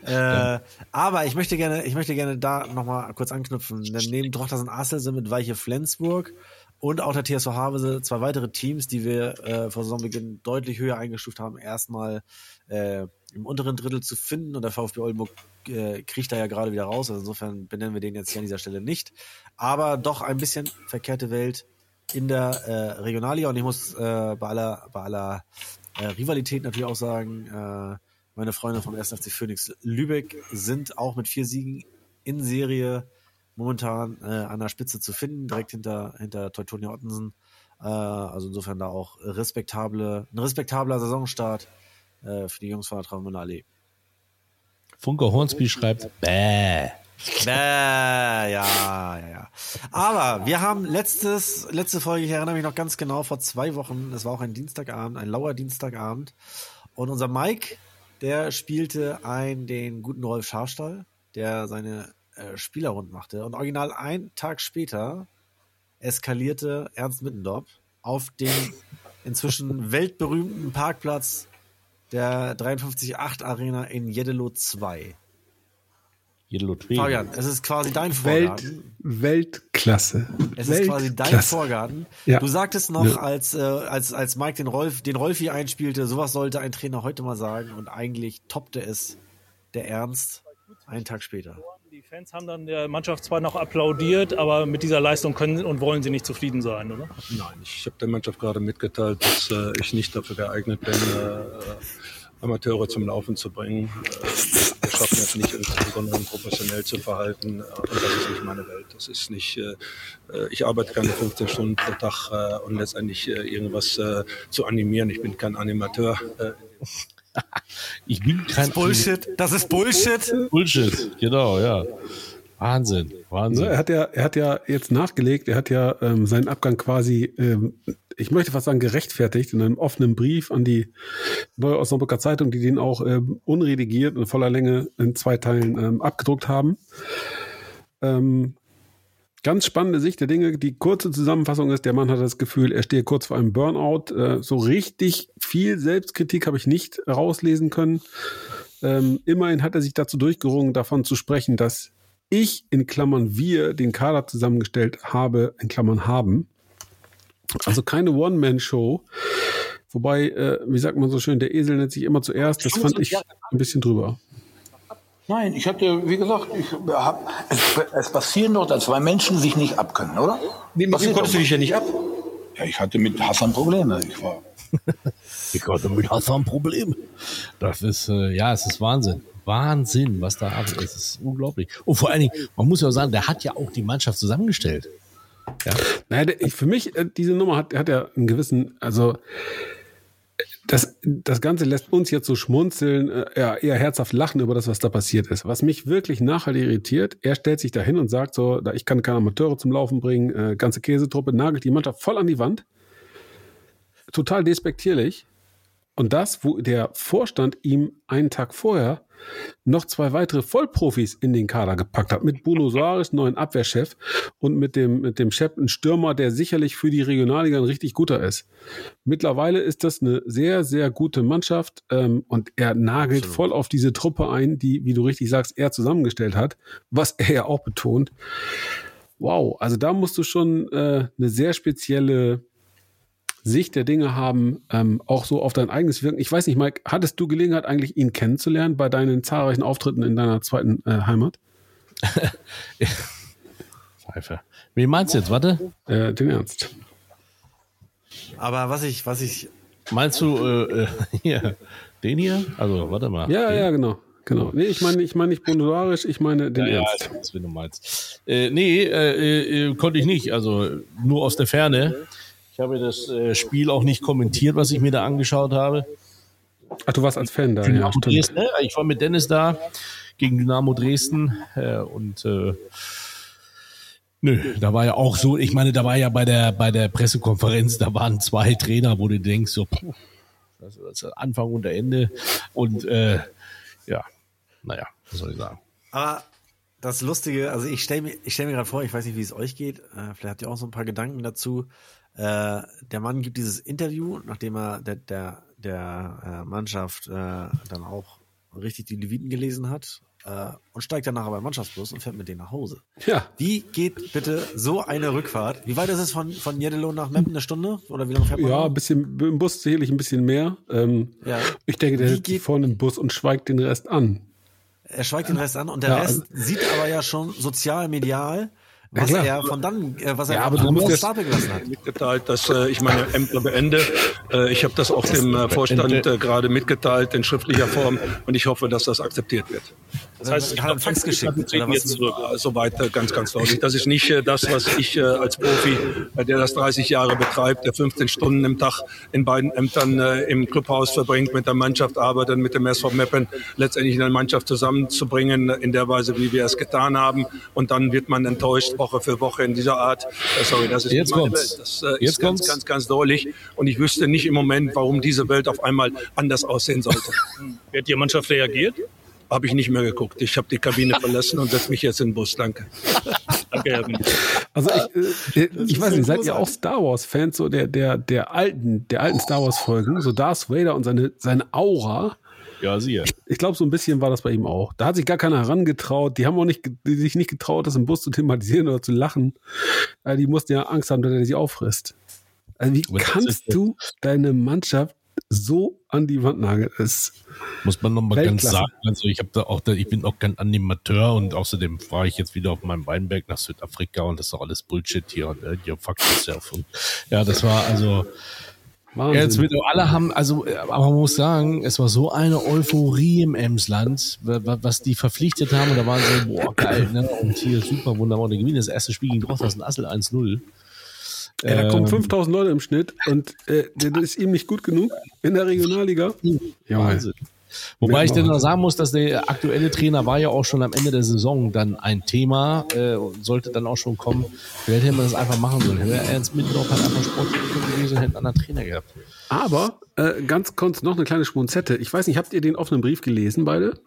Äh, aber ich möchte gerne, ich möchte gerne da nochmal kurz anknüpfen. Denn neben Drochtersen Assel sind mit Weiche Flensburg und auch der TSV Havelse zwei weitere Teams, die wir äh, vor Saisonbeginn deutlich höher eingestuft haben, erstmal äh, im unteren Drittel zu finden und der VfB Oldenburg äh, kriegt da ja gerade wieder raus. Also insofern benennen wir den jetzt hier an dieser Stelle nicht. Aber doch ein bisschen verkehrte Welt in der äh, Regionalliga und ich muss äh, bei aller, bei aller äh, Rivalität natürlich auch sagen, äh, meine Freunde vom 1. FC Phoenix Lübeck sind auch mit vier Siegen in Serie momentan äh, an der Spitze zu finden, direkt hinter, hinter Teutonia Ottensen. Äh, also insofern da auch respektable, ein respektabler Saisonstart äh, für die Jungs von der Travemünder Allee. Funker Hornsby schreibt, bäh. Bäh, ja, ja, ja. Aber wir haben letztes, letzte Folge, ich erinnere mich noch ganz genau, vor zwei Wochen, es war auch ein Dienstagabend, ein lauer Dienstagabend. Und unser Mike, der spielte ein den guten Rolf Scharstall, der seine äh, Spielerrund machte. Und original einen Tag später eskalierte Ernst Mittendorf auf dem inzwischen weltberühmten Parkplatz der 53.8 Arena in Jeddelo 2. Jeddelo 2. Fabian, es ist quasi dein Welt, Vorgarten. Weltklasse. Es ist quasi dein Weltklasse. Vorgarten. Ja. Du sagtest noch, Ja. als, äh, als, als Mike den Rolf, den Rolfi einspielte, sowas sollte ein Trainer heute mal sagen und eigentlich toppte es der Ernst einen Tag später. Die Fans haben dann der Mannschaft zwar noch applaudiert, aber mit dieser Leistung können und wollen sie nicht zufrieden sein, oder? Nein, ich habe der Mannschaft gerade mitgeteilt, dass äh, ich nicht dafür geeignet bin, äh, Amateure zum Laufen zu bringen. Äh, wir schaffen es nicht, uns besonders professionell zu verhalten. Äh, und das ist nicht meine Welt. Das ist nicht, äh, äh, ich arbeite keine 15 Stunden pro Tag äh, und letztendlich äh, irgendwas äh, zu animieren. Ich bin kein Animateur. Ich bin kein Bullshit, das ist Bullshit. Bullshit, genau, ja. Wahnsinn, Wahnsinn. Er, hat ja, er hat ja jetzt nachgelegt, er hat ja ähm, seinen Abgang quasi, ähm, ich möchte fast sagen, gerechtfertigt in einem offenen Brief an die Neue Osnabrücker Zeitung, die den auch ähm, unredigiert und voller Länge in zwei Teilen ähm, abgedruckt haben. Ähm, ganz spannende Sicht der Dinge. Die kurze Zusammenfassung ist, der Mann hat das Gefühl, er stehe kurz vor einem Burnout. Äh, so richtig viel Selbstkritik habe ich nicht rauslesen können. Ähm, immerhin hat er sich dazu durchgerungen, davon zu sprechen, dass ich in Klammern wir den Kader zusammengestellt habe, in Klammern haben. Also keine One-Man-Show. Wobei, äh, wie sagt man so schön, der Esel nennt sich immer zuerst. Das fand ich ein bisschen drüber. Nein, ich hatte, wie gesagt, ich hab, es, es passieren doch, dass zwei Menschen sich nicht abkönnen, oder? Nee, mit dem konntest du dich ja nicht ab. Ja, ich hatte mit Hassan Probleme. Ich war Ich hatte mit Hassan Problem. Das ist, äh, ja, es ist Wahnsinn. Wahnsinn, was da ab ist. Es ist unglaublich. Und vor allen Dingen, man muss ja auch sagen, der hat ja auch die Mannschaft zusammengestellt. Ja. Naja, der, ich, für mich, äh, diese Nummer hat, hat ja einen gewissen, also äh, das, das Ganze lässt uns jetzt so schmunzeln, äh, ja, eher herzhaft lachen über das, was da passiert ist. Was mich wirklich nachhaltig irritiert, er stellt sich da hin und sagt so, da ich kann keine Amateure zum Laufen bringen, äh, ganze Käsetruppe, nagelt die Mannschaft voll an die Wand. Total despektierlich. Und das, wo der Vorstand ihm einen Tag vorher noch zwei weitere Vollprofis in den Kader gepackt hat. Mit Bruno Soares, neuen Abwehrchef, und mit dem, mit dem Chef, ein Stürmer, der sicherlich für die Regionalliga ein richtig guter ist. Mittlerweile ist das eine sehr, sehr gute Mannschaft ähm, und er nagelt voll auf diese Truppe ein, die, wie du richtig sagst, er zusammengestellt hat, was er ja auch betont. Wow, also da musst du schon äh, eine sehr spezielle Sicht der Dinge haben, ähm, auch so auf dein eigenes Wirken. Ich weiß nicht, Mike, hattest du Gelegenheit, eigentlich ihn kennenzulernen bei deinen zahlreichen Auftritten in deiner zweiten äh, Heimat? Pfeife. Wen meinst du jetzt? Warte. Äh, den Ernst. Aber was ich, was ich, Meinst du äh, äh, hier, den hier? Also, warte mal. Ja, den? ja, genau. Genau. Nee, ich meine, ich meine nicht bonorisch, ich meine den Ja, ja, Ernst. ich weiß, wen du meinst. Äh, nee, äh, äh, konnte ich nicht. Also nur aus der Ferne. Ich habe das äh, Spiel auch nicht kommentiert, was ich mir da angeschaut habe. Ach, du warst als Fan da. Ja, Dynamo. Dresden, ne? Ich war mit Dennis da gegen Dynamo Dresden äh, und äh, nö, da war ja auch so, ich meine, da war ja bei der bei der Pressekonferenz, da waren zwei Trainer, wo du denkst, so, puh, das ist Anfang und Ende und äh, ja, naja, was soll ich sagen? aber das Lustige, also ich stelle mir, ich stell mir gerade vor, ich weiß nicht, wie es euch geht, äh, vielleicht habt ihr auch so ein paar Gedanken dazu. Äh, der Mann gibt dieses Interview, nachdem er der, der, der äh, Mannschaft äh, dann auch richtig die Leviten gelesen hat äh, und steigt dann nachher beim Mannschaftsbus und fährt mit denen nach Hause. Ja. Wie geht bitte so eine Rückfahrt? Wie weit ist es von, von Jeddelo nach Meppen? Eine Stunde? Oder wie lange fährt man? Ja, ein bisschen, im Bus sicherlich ein bisschen mehr. Ähm, Ja. Ich denke, der sitzt geht- vorne im Bus und schweigt den Rest an. Er schweigt den Rest an und der Ja, Rest also- sieht aber ja schon sozial, medial, was klar. er von dann, äh, was er Ja, aber du musst jetzt- Stapel gelassen hat. mitgeteilt, dass äh, ich meine Ämter beende. Äh, ich habe das auch dem äh, Vorstand äh, gerade mitgeteilt in schriftlicher Form und ich hoffe, dass das akzeptiert wird. Das heißt, er hat einen Fax geschickt. Wir Oder treten was? jetzt zurück. Äh, Soweit äh, ganz, ganz deutlich. Das ist nicht äh, das, was ich äh, als Profi, äh, der das 30 Jahre betreibt, der 15 Stunden im Tag in beiden Ämtern äh, im Clubhaus verbringt, mit der Mannschaft arbeitet, mit dem SV Meppen, letztendlich eine Mannschaft zusammenzubringen, in der Weise, wie wir es getan haben. Und dann wird man enttäuscht, Woche für Woche in dieser Art. Äh, sorry, das ist Jetzt meine kommt's. Welt. Das äh, Jetzt ist ganz, kommt's. ganz, ganz deutlich. Und ich wüsste nicht im Moment, warum diese Welt auf einmal anders aussehen sollte. Wie hat die Mannschaft reagiert? Habe ich nicht mehr geguckt. Ich habe die Kabine verlassen und setze mich jetzt in den Bus. Danke. Danke, Herr Wind. Also ich, äh, ich weiß so nicht, seid ihr auch Star Wars Fans so der der der alten der alten Star Wars Folgen, so Darth Vader und seine seine Aura? Ja, siehe. Ich glaube, so ein bisschen war das bei ihm auch. Da hat sich gar keiner herangetraut. Die haben auch nicht, die sich nicht getraut, das im Bus zu thematisieren oder zu lachen. Äh, Die mussten ja Angst haben, dass er sie auffrisst. Also wie kannst du deine Mannschaft so an die Wand nageln? Das, Muss man nochmal ganz sagen. Also ich habe da auch, da, ich bin auch kein Animateur und außerdem fahre ich jetzt wieder auf meinem Weinberg nach Südafrika und das ist doch alles Bullshit hier und äh, you fuck yourself. Und, ja, das war also Wahnsinn. Jetzt wird, alle haben, also, äh, aber man muss sagen, es war so eine Euphorie im Emsland, wa- wa- was die verpflichtet haben. Und da waren sie, boah, geil, ne? Und hier super wunderbar. Und gewinnen das erste Spiel gegen ist ein Assel 1-0. Ey, da kommen Ähm, 5000 Leute im Schnitt und äh, das ist ihm nicht gut genug in der Regionalliga. Wahnsinn. Wobei ich auch. noch sagen muss, dass der aktuelle Trainer war ja auch schon am Ende der Saison dann ein Thema äh, und sollte dann auch schon kommen. Vielleicht hätte man das einfach machen sollen. Wäre Ernst Mittendorf halt einfach Sportdirektor gewesen und hätte einen anderen Trainer gehabt. Aber äh, ganz kurz noch eine kleine Schmonzette. Ich weiß nicht, habt ihr den offenen Brief gelesen, beide?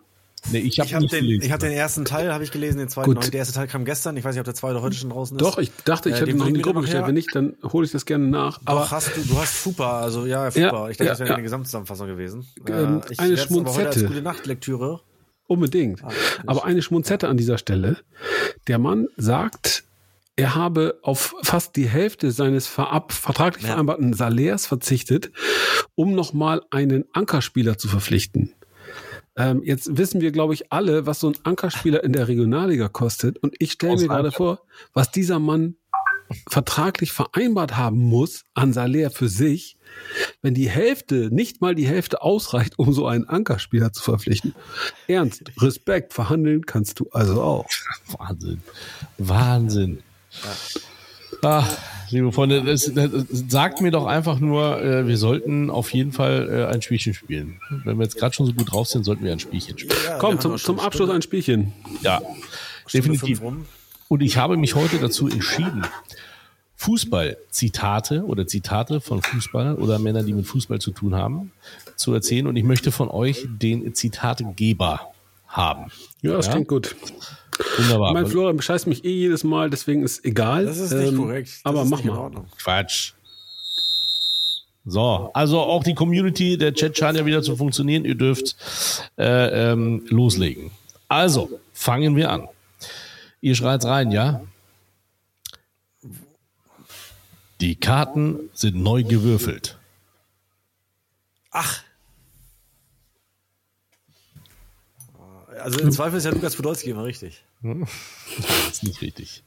Nee, ich habe nicht den, gelesen. ich hab den ersten Teil habe ich gelesen, den zweiten Gut. noch. Der erste Teil kam gestern. Ich weiß nicht, ob der zweite heute schon draußen ist. Doch, ich dachte, ich Äh, hätte ihn noch in die Gruppe gestellt. Wenn nicht, dann hole ich das gerne nach. Aber Aber hast du, du hast Fupa, also ja, Fupa. Ja, ich denke, ja, das wäre ja. eine Gesamtzusammenfassung gewesen. Ähm, ich eine werd's aber heute gute Nachtlektüre. unbedingt. Aber eine Schmonzette an dieser Stelle. Der Mann sagt, er habe auf fast die Hälfte seines verab, vertraglich Ja. vereinbarten Salärs verzichtet, um nochmal einen Ankerspieler zu verpflichten. Ähm, jetzt wissen wir, glaube ich, alle, was so ein Ankerspieler in der Regionalliga kostet. Und ich stelle mir gerade vor, was dieser Mann vertraglich vereinbart haben muss an Salär für sich, wenn die Hälfte, nicht mal die Hälfte ausreicht, um so einen Ankerspieler zu verpflichten. Ernst, Respekt, verhandeln kannst du also auch. Wahnsinn. Wahnsinn. Ah, liebe Freunde, das, das, sagt mir doch einfach nur, äh, wir sollten auf jeden Fall äh, ein Spielchen spielen. Wenn wir jetzt gerade schon so gut drauf sind, sollten wir ein Spielchen spielen. Ja, Komm, zum, zum Abschluss ein Spielchen. Ja, Stunde definitiv. Und ich habe mich heute dazu entschieden, Fußball-Zitate oder Zitate von Fußballern oder Männern, die mit Fußball zu tun haben, zu erzählen. Und ich möchte von euch den Zitategeber haben. Ja, das Ja? klingt gut. Wunderbar. Mein Florian bescheißt mich eh jedes Mal, deswegen ist egal. Das ist nicht Ähm, korrekt. Das aber ist mach nicht in mal. Ordnung. Quatsch. So, also auch die Community, der Chat scheint ja wieder zu funktionieren. Ihr dürft äh, ähm, loslegen. Also, fangen wir an. Ihr schreit's rein, ja? Die Karten sind neu gewürfelt. Ach. Also im Zweifel ist ja Lukas Podolski immer richtig. Das ist nicht richtig.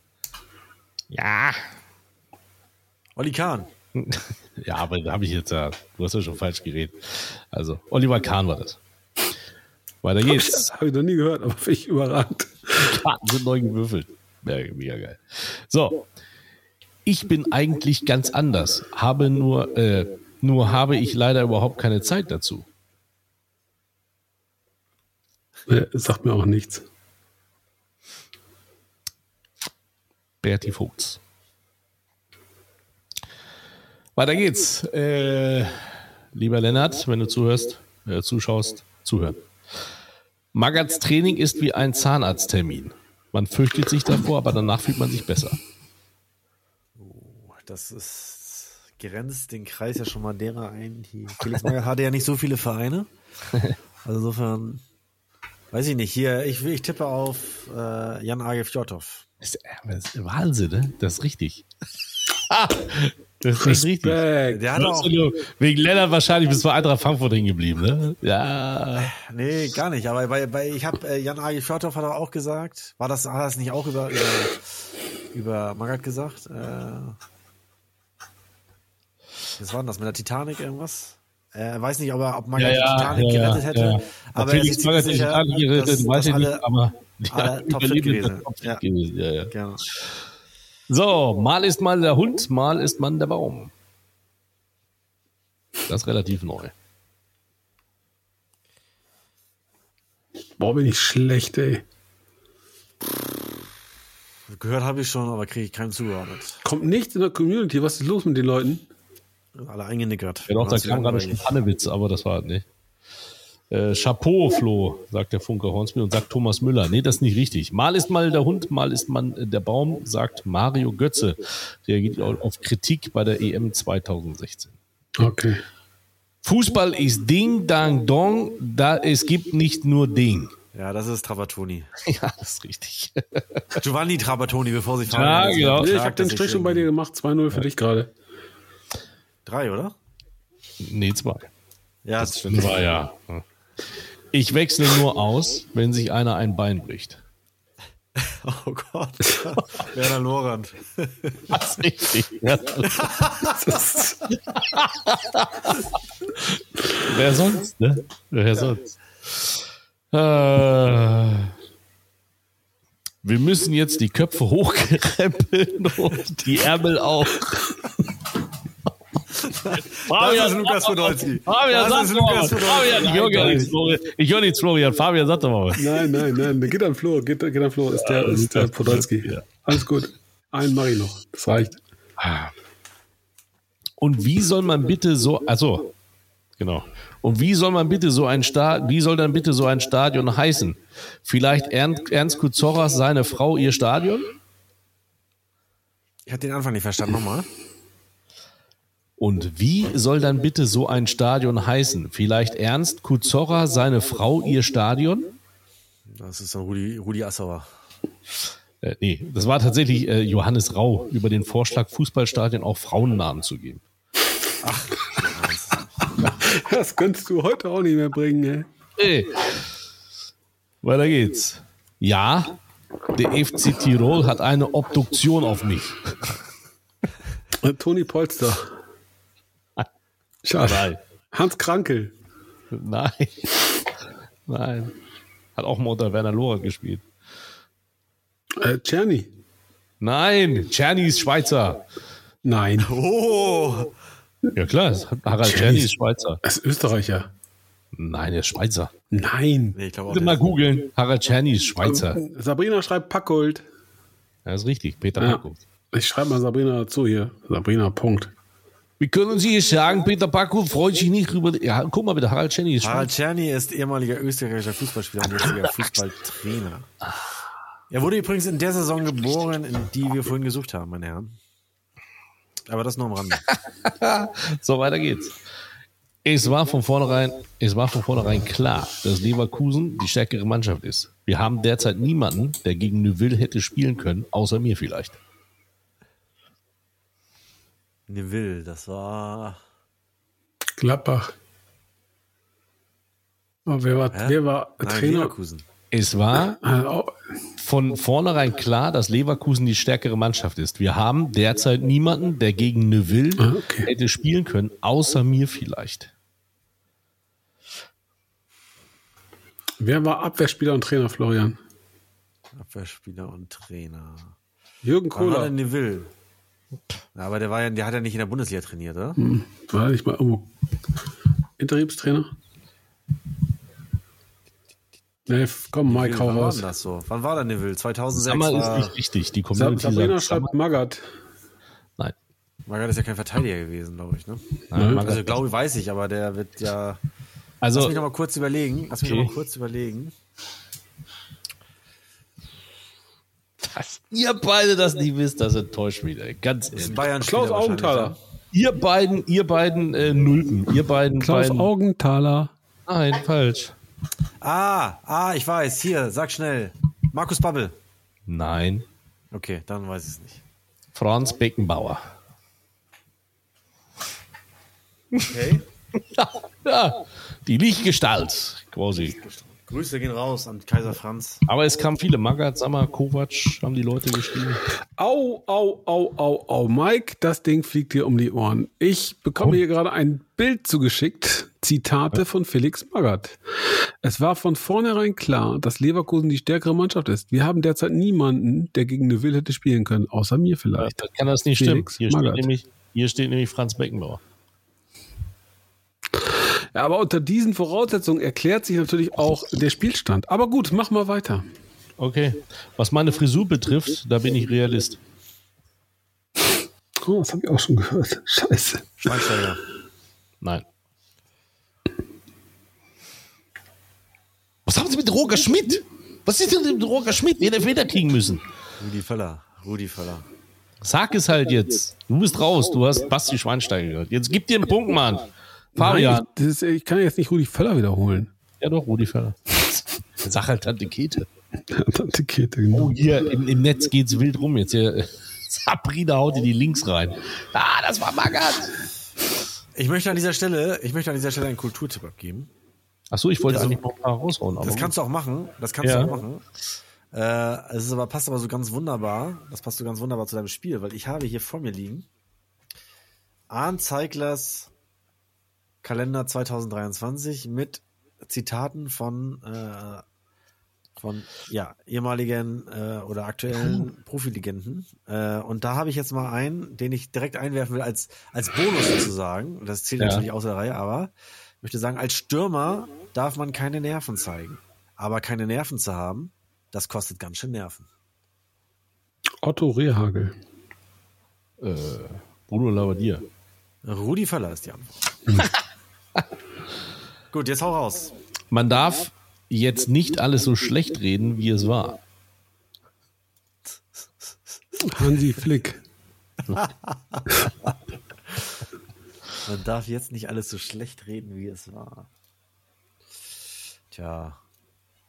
Ja. Olli Kahn. Ja, aber da habe ich jetzt ja, du hast ja schon falsch geredet. Also, Oliver Kahn war das. Weiter geht's. Das habe ich noch nie gehört, aber finde ich überragend. Karten sind neu gewürfelt. Ja, mega geil. So. Ich bin eigentlich ganz anders. Habe nur, äh, nur habe ich leider überhaupt keine Zeit dazu. Äh, sagt mir auch nichts. Berti Vogts. Weiter geht's. Äh, lieber Lennart, wenn du zuhörst, äh, zuschaust, zuhören. Magats Training ist wie ein Zahnarzttermin. Man fürchtet sich davor, aber danach fühlt man sich besser. Das ist grenzt den Kreis ja schon mal derer ein. Die Felix Magath hatte ja nicht so viele Vereine. Also insofern Weiß ich nicht. Hier, ich, ich tippe auf äh, Jan Age Fjordhoff. Das ist, das ist Wahnsinn, ne? Das ist richtig. das ist richtig. Der hat auch. Wegen Lennart wahrscheinlich bist du bei Eintracht Frankfurt hängen geblieben, ne? Ja. Nee, gar nicht. Aber bei, bei, ich habe äh, Jan Age Fjordhoff hat er auch gesagt. War das, hat er das nicht auch über, über, über Magath gesagt? Äh, was war denn das? Mit der Titanic irgendwas? Äh, Er weiß nicht, ob, er, ob Magath Ja, ja, die Titanic ja, gerettet hätte. ja. Aber Natürlich er ist sich sicher, Titanic gerettet, dass, weiß dass ich nicht, alle, aber alle topfit gewesen. Ja. gewesen. Ja, ja. Genau. So, mal ist man der Hund, mal ist man der Baum. Das ist relativ neu. Boah, bin ich schlecht, ey. Gehört habe ich schon, aber kriege ich keinen zugeordnet. Kommt nichts in der Community. Was ist los mit den Leuten? Alle eingenickert. Ja, doch, da kam gerade schon Pannewitz, aber das war nicht. Äh, Chapeau, Flo, sagt der Funke Hornsby und sagt Thomas Müller. Nee, das ist nicht richtig. Mal ist mal der Hund, mal ist man äh, der Baum, sagt Mario Götze. Reagiert au- auf Kritik bei der EM 2016. Okay. Fußball ist Ding, Dang, Dong, da es gibt nicht nur Ding. Ja, das ist Trapattoni. Ja, das ist richtig. Giovanni Trapattoni, bevor sie fahren. Ja, genau. Nee, ich habe den Strich schon bei dir gemacht. 2-0 für dich gerade. Drei, oder? nee, zwei. Ja, das stimmt. War ja. Ich wechsle nur aus, wenn sich einer ein Bein bricht. Oh Gott. Werner Lorand. Das ist richtig. Wer sonst, ne? Wer sonst? Äh, wir müssen jetzt die Köpfe hochkrempeln und die Ärmel auch. Das ist Lukas Podolski. Fabian, Das sag ist doch mal Lukas. Fabian, ich höre gar nichts, Florian. Ich höre nichts, Florian. Fabian, sag doch mal was. Nein, nein, nein. Geht an Flo. Geht, geht an Flo. Ist der, ist der Podolski. Ja. Alles gut. Einen mache ich noch. Das reicht. Und wie soll man bitte so, also, genau. Und wie soll man bitte so ein Stadion, wie soll dann bitte so ein Stadion heißen? Vielleicht Ernst, Ernst Kuzorras, seine Frau, ihr Stadion? Ich habe den Anfang nicht verstanden. Nochmal. Und wie soll dann bitte so ein Stadion heißen? Vielleicht Ernst Kuzorra, seine Frau, ihr Stadion? Das ist dann Rudi, Rudi Assauer. Äh, nee, das war tatsächlich äh, Johannes Rau über den Vorschlag, Fußballstadien auch Frauennamen zu geben. Das könntest du heute auch nicht mehr bringen, ey. Ey. Weiter geht's. Ja, der FC Tirol hat eine Obduktion auf mich. Äh, Toni Polster. Schade. Nein. Hans Krankel. Nein. Nein. Hat auch mal unter Werner Lorand gespielt. Äh, Czerny. Nein, Czerny ist Schweizer. Nein. Oh! Ja klar, Harald Czerny ist Schweizer. Das ist Österreicher. Nein, er ist Schweizer. Nein. Nee, ich glaube mal googeln. Harald Czerny ist Schweizer. Sabrina schreibt Packold. Ja, ist richtig. Peter Ja. Packold. Ich schreibe mal Sabrina dazu hier. Sabrina, Punkt. Wie können Sie es sagen, Peter Packold freut sich nicht über... Ja, guck mal bitte, Harald Czerny ist Harald. Czerny ist ehemaliger österreichischer Fußballspieler und jetziger Fußballtrainer. Er wurde übrigens in der Saison geboren, in die wir vorhin gesucht haben, meine Herren. Aber das nur am Rande. So, weiter geht's. Es war von vornherein, es war von vornherein klar, dass Leverkusen die stärkere Mannschaft ist. Wir haben derzeit niemanden, der gegen Neuville hätte spielen können, außer mir vielleicht. Neville, das war. Gladbach. Oh, wer war, Hä? wer war Nein, Trainer? Leverkusen. Es war Äh, oh, von vornherein klar, dass Leverkusen die stärkere Mannschaft ist. Wir haben derzeit niemanden, der gegen Neuville Ah, okay. hätte spielen können, außer mir vielleicht. wer war Abwehrspieler und Trainer, Florian? Abwehrspieler und Trainer. Jürgen Kohler. Neville? Ja, aber der war ja, der hat ja nicht in der Bundesliga trainiert, oder? War ich mal irgendwo Interimstrainer? Nee, komm, Mike, hau Wann war raus. denn das so? Wann war der Neville? 2006 Sammer ist war, nicht richtig. Die Community Sabrina sagt schreibt. Magath. Nein. Magath ist ja kein Verteidiger gewesen, glaube ich, ne? Nein, Also glaube ich, weiß ich, aber der wird ja. Lass also mich noch mal kurz überlegen. Lass mich Okay. noch mal kurz überlegen. Dass ihr beide das nicht wisst, das enttäuscht mich. ey. Ganz ehrlich. bayern Klaus Augenthaler. Ihr beiden, ihr beiden äh, Nulpen. Ihr beiden. Klaus beiden, Augenthaler. Nein, falsch. Ah, ah, ich weiß. Hier, sag schnell. Markus Babbel. Nein. Okay, dann weiß ich es nicht. Franz Beckenbauer. Okay. Ja, die Lichtgestalt, quasi. Grüße gehen raus an Kaiser Franz. Aber es kamen viele. Magath, Sammer, Kovac haben die Leute geschrieben. Au, au, au, au, au. Mike, das Ding fliegt dir um die Ohren. Ich bekomme hier gerade ein Bild zugeschickt. Zitate von Felix Magath. Es war von vornherein klar, dass Leverkusen die stärkere Mannschaft ist. Wir haben derzeit niemanden, der gegen Neuville hätte spielen können, außer mir vielleicht. Das kann das nicht stimmen. Felix Hier steht, nämlich, hier steht nämlich Franz Beckenbauer. Ja, aber unter diesen Voraussetzungen erklärt sich natürlich auch der Spielstand. Aber gut, mach mal weiter. Okay. Was meine Frisur betrifft, da bin ich Realist. Oh, das habe ich auch schon gehört. Scheiße. Schweinsteiger. Nein. Was haben Sie mit Roger Schmidt? Was ist denn mit Roger Schmidt? Den Elfmeter kriegen müssen. Rudi Völler. Rudi Völler. Sag es halt jetzt. Du bist raus. Du hast Basti Schweinsteiger gehört. Jetzt gib dir einen Punkt, Mann. Fabian. Nein, das ist, ich kann jetzt nicht Rudi Völler wiederholen. Ja doch, Rudi Völler. Sag halt Tante Kete. Tante Kete, genau. Oh, hier im, im Netz geht's wild rum. Jetzt hier. Sabrina haut dir die Links rein. Ah, das war Magath. Ich möchte an dieser Stelle, ich möchte an dieser Stelle einen Kulturtipp abgeben. Achso, ich wollte eigentlich noch ein paar raushauen. Aber Das kannst du auch machen. Das kannst Ja. du auch machen. Äh, es ist aber, passt aber so ganz wunderbar. Das passt so ganz wunderbar zu deinem Spiel, weil ich habe hier vor mir liegen Arndt Zeiglers Kalender 2023 mit Zitaten von, äh, von ja, ehemaligen äh, oder aktuellen Profilegenden. Äh, und da habe ich jetzt mal einen, den ich direkt einwerfen will als, als Bonus sozusagen. Das zählt Ja. natürlich außer der Reihe, aber ich möchte sagen, als Stürmer darf man keine Nerven zeigen. Aber keine Nerven zu haben, das kostet ganz schön Nerven. Otto Rehagel. äh, Bruno Labbadia. Rudi Völler ist die Antwort. Gut, jetzt hau raus. Man darf jetzt nicht alles so schlecht reden, wie es war. Hansi Flick. Man darf jetzt nicht alles so schlecht reden, wie es war. Tja,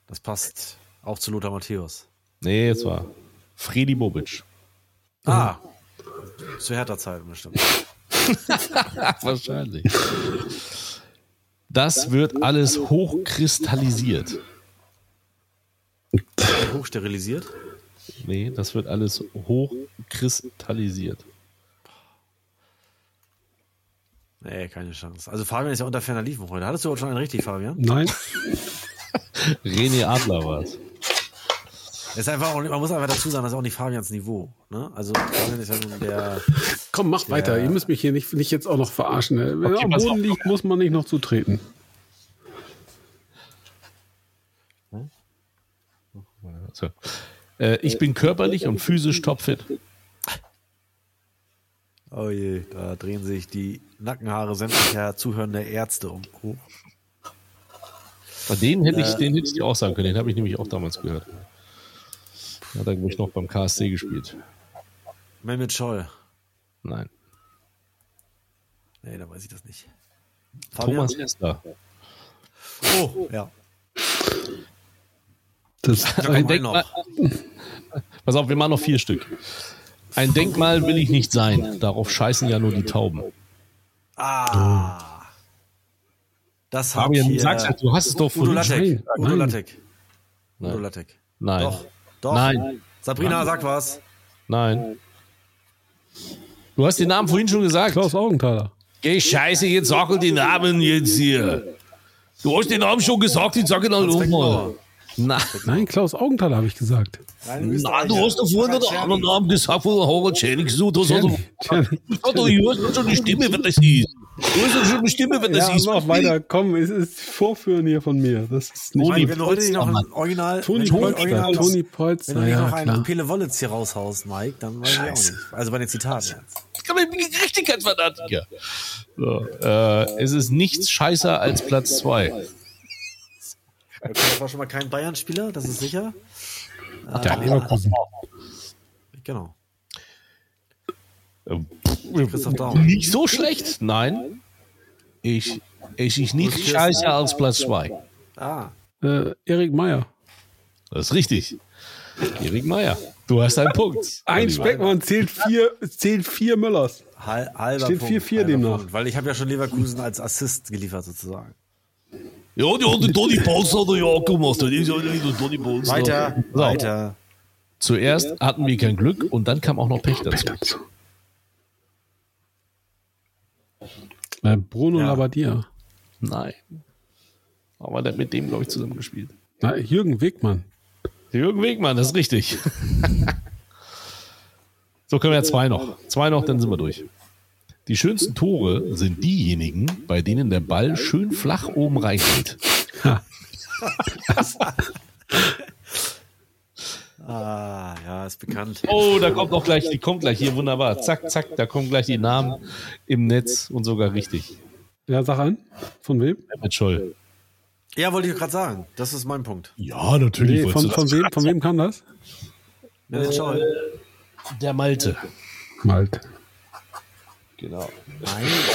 das passt auch zu Lothar Matthäus. Nee, es war Fredi Bobic. Ah, zu härter Zeiten bestimmt. Wahrscheinlich. Das wird alles hochkristallisiert. Hochsterilisiert. Nee, das wird alles hochkristallisiert. Nee, keine Chance. Also Fabian ist ja unter ferner Liefen heute. Hattest du heute schon einen richtig, Fabian? Nein. René Adler war es. Ist einfach auch, man muss einfach dazu sagen, das ist auch nicht Fabians Niveau. Ne? Also Fabian ist ja nun der. Komm, mach weiter. Ihr müsst mich hier nicht, nicht jetzt auch noch verarschen. ne? Wenn Okay, am Boden auf. liegt, muss man nicht noch zutreten. So. Äh, ich bin körperlich und physisch topfit. Oh je, da drehen sich die Nackenhaare sämtlicher zuhörender Ärzte um. hoch. Bei den hätte ich, den hätte ich dir auch sagen können. Den habe ich nämlich auch damals gehört. Hat er, glaube ich, noch beim KSC gespielt. Mehmet Scholl. Nein. Nee, da weiß ich das nicht. Thomas Hessler. Oh, ja. Das, Da kommt Ein Denkmal. noch. Pass auf, wir machen noch vier Stück. Ein Denkmal will ich nicht sein. Darauf scheißen ja nur die Tauben. Ah. Das hat Fabian, hier sag's halt, du hast es doch Udo vorhin Lattek. Udo Nein. Lattek. Udo Nein. Lattek. Nein. Doch. Doch. Nein. Sabrina, sag was. Nein. Du hast den Namen vorhin schon gesagt. Klaus Augenthaler. Geh Scheiße, jetzt sag den Namen jetzt hier. Du hast den Namen schon gesagt, ich sag ihn dann nochmal. Na, Nein, Klaus Augenthaler habe ich gesagt. Nein, na, du hast doch vorhin den anderen Namen gesagt von Harald Schenning. So, du hast doch, schon eine Stimme, wenn das hieß. Du schon eine Stimme, wenn das Ja, hieß. mach weiter. Komm, es ist Vorführen hier von mir. Das ist nicht. Toni Wenn du heute noch ein Original, Toni wenn du Polster. Toni wenn Polster, du nicht ja, noch einen klar. Pele Wollitz hier raushaust, Mike, dann weiß ich auch Scheiße. nicht. Also bei den Zitaten jetzt. Das kann man Gerechtigkeitsfanatiker. So, äh, es ist nichts scheißer als Platz zwei. Okay, das war schon mal kein Bayern-Spieler, das ist sicher. Ja, Leverkusen. Genau. Christoph Daum. Nicht so schlecht, nein. Ich, es ist nicht scheißer als Platz zwei. Ah, Äh, Erik Meyer. Das ist richtig. Erik Meyer. Du hast einen Punkt. Ein. Speckmann zählt vier, zählt vier Müllers. Hal halber Steht Punkt, 4-4 halber demnach. Punkt, Weil ich habe ja schon Leverkusen als Assist geliefert sozusagen. Ja, die hat den Toni Polster hat er ja gemacht. Das ist ja nicht der Polster. Weiter, So. weiter. Zuerst hatten wir kein Glück und dann kam auch noch Pech dazu. Äh, Bruno Ja. Labbadia. Nein. Aber der hat mit dem, glaube ich, zusammen gespielt. Na, Jürgen Wegmann. Jürgen Wegmann, das ist richtig. so können wir ja zwei noch. Zwei noch, dann sind wir durch. Die schönsten Tore sind diejenigen, bei denen der Ball schön flach oben reingeht. Ah, ja, ist bekannt. Oh, da kommt noch gleich, die kommt gleich hier wunderbar. Zack, zack, da kommen gleich die Namen im Netz und sogar richtig. Ja, sag an. Von wem? Mit Scholl. Ja, wollte ich gerade sagen. Das ist mein Punkt. Ja, natürlich. Nee, von, von, wem, von wem kam das? Mehmet Scholl. Der Malte. Malt. Genau.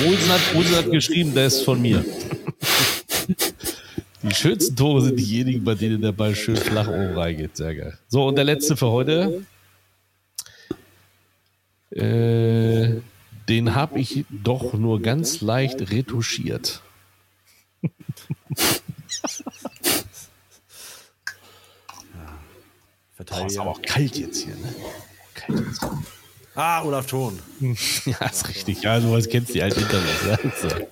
Olsen hat, Olsen hat geschrieben, der ist von mir. Die schönsten Tore sind diejenigen, bei denen der Ball schön flach oben reingeht. Sehr geil. So, und der letzte für heute. Äh, den habe ich doch nur ganz leicht retuschiert. Boah, ist aber auch kalt jetzt hier, ne? Kalt jetzt. Ah, Olaf Thon. Ja, ist richtig. Ja, du kennst die alten Internet. Ja,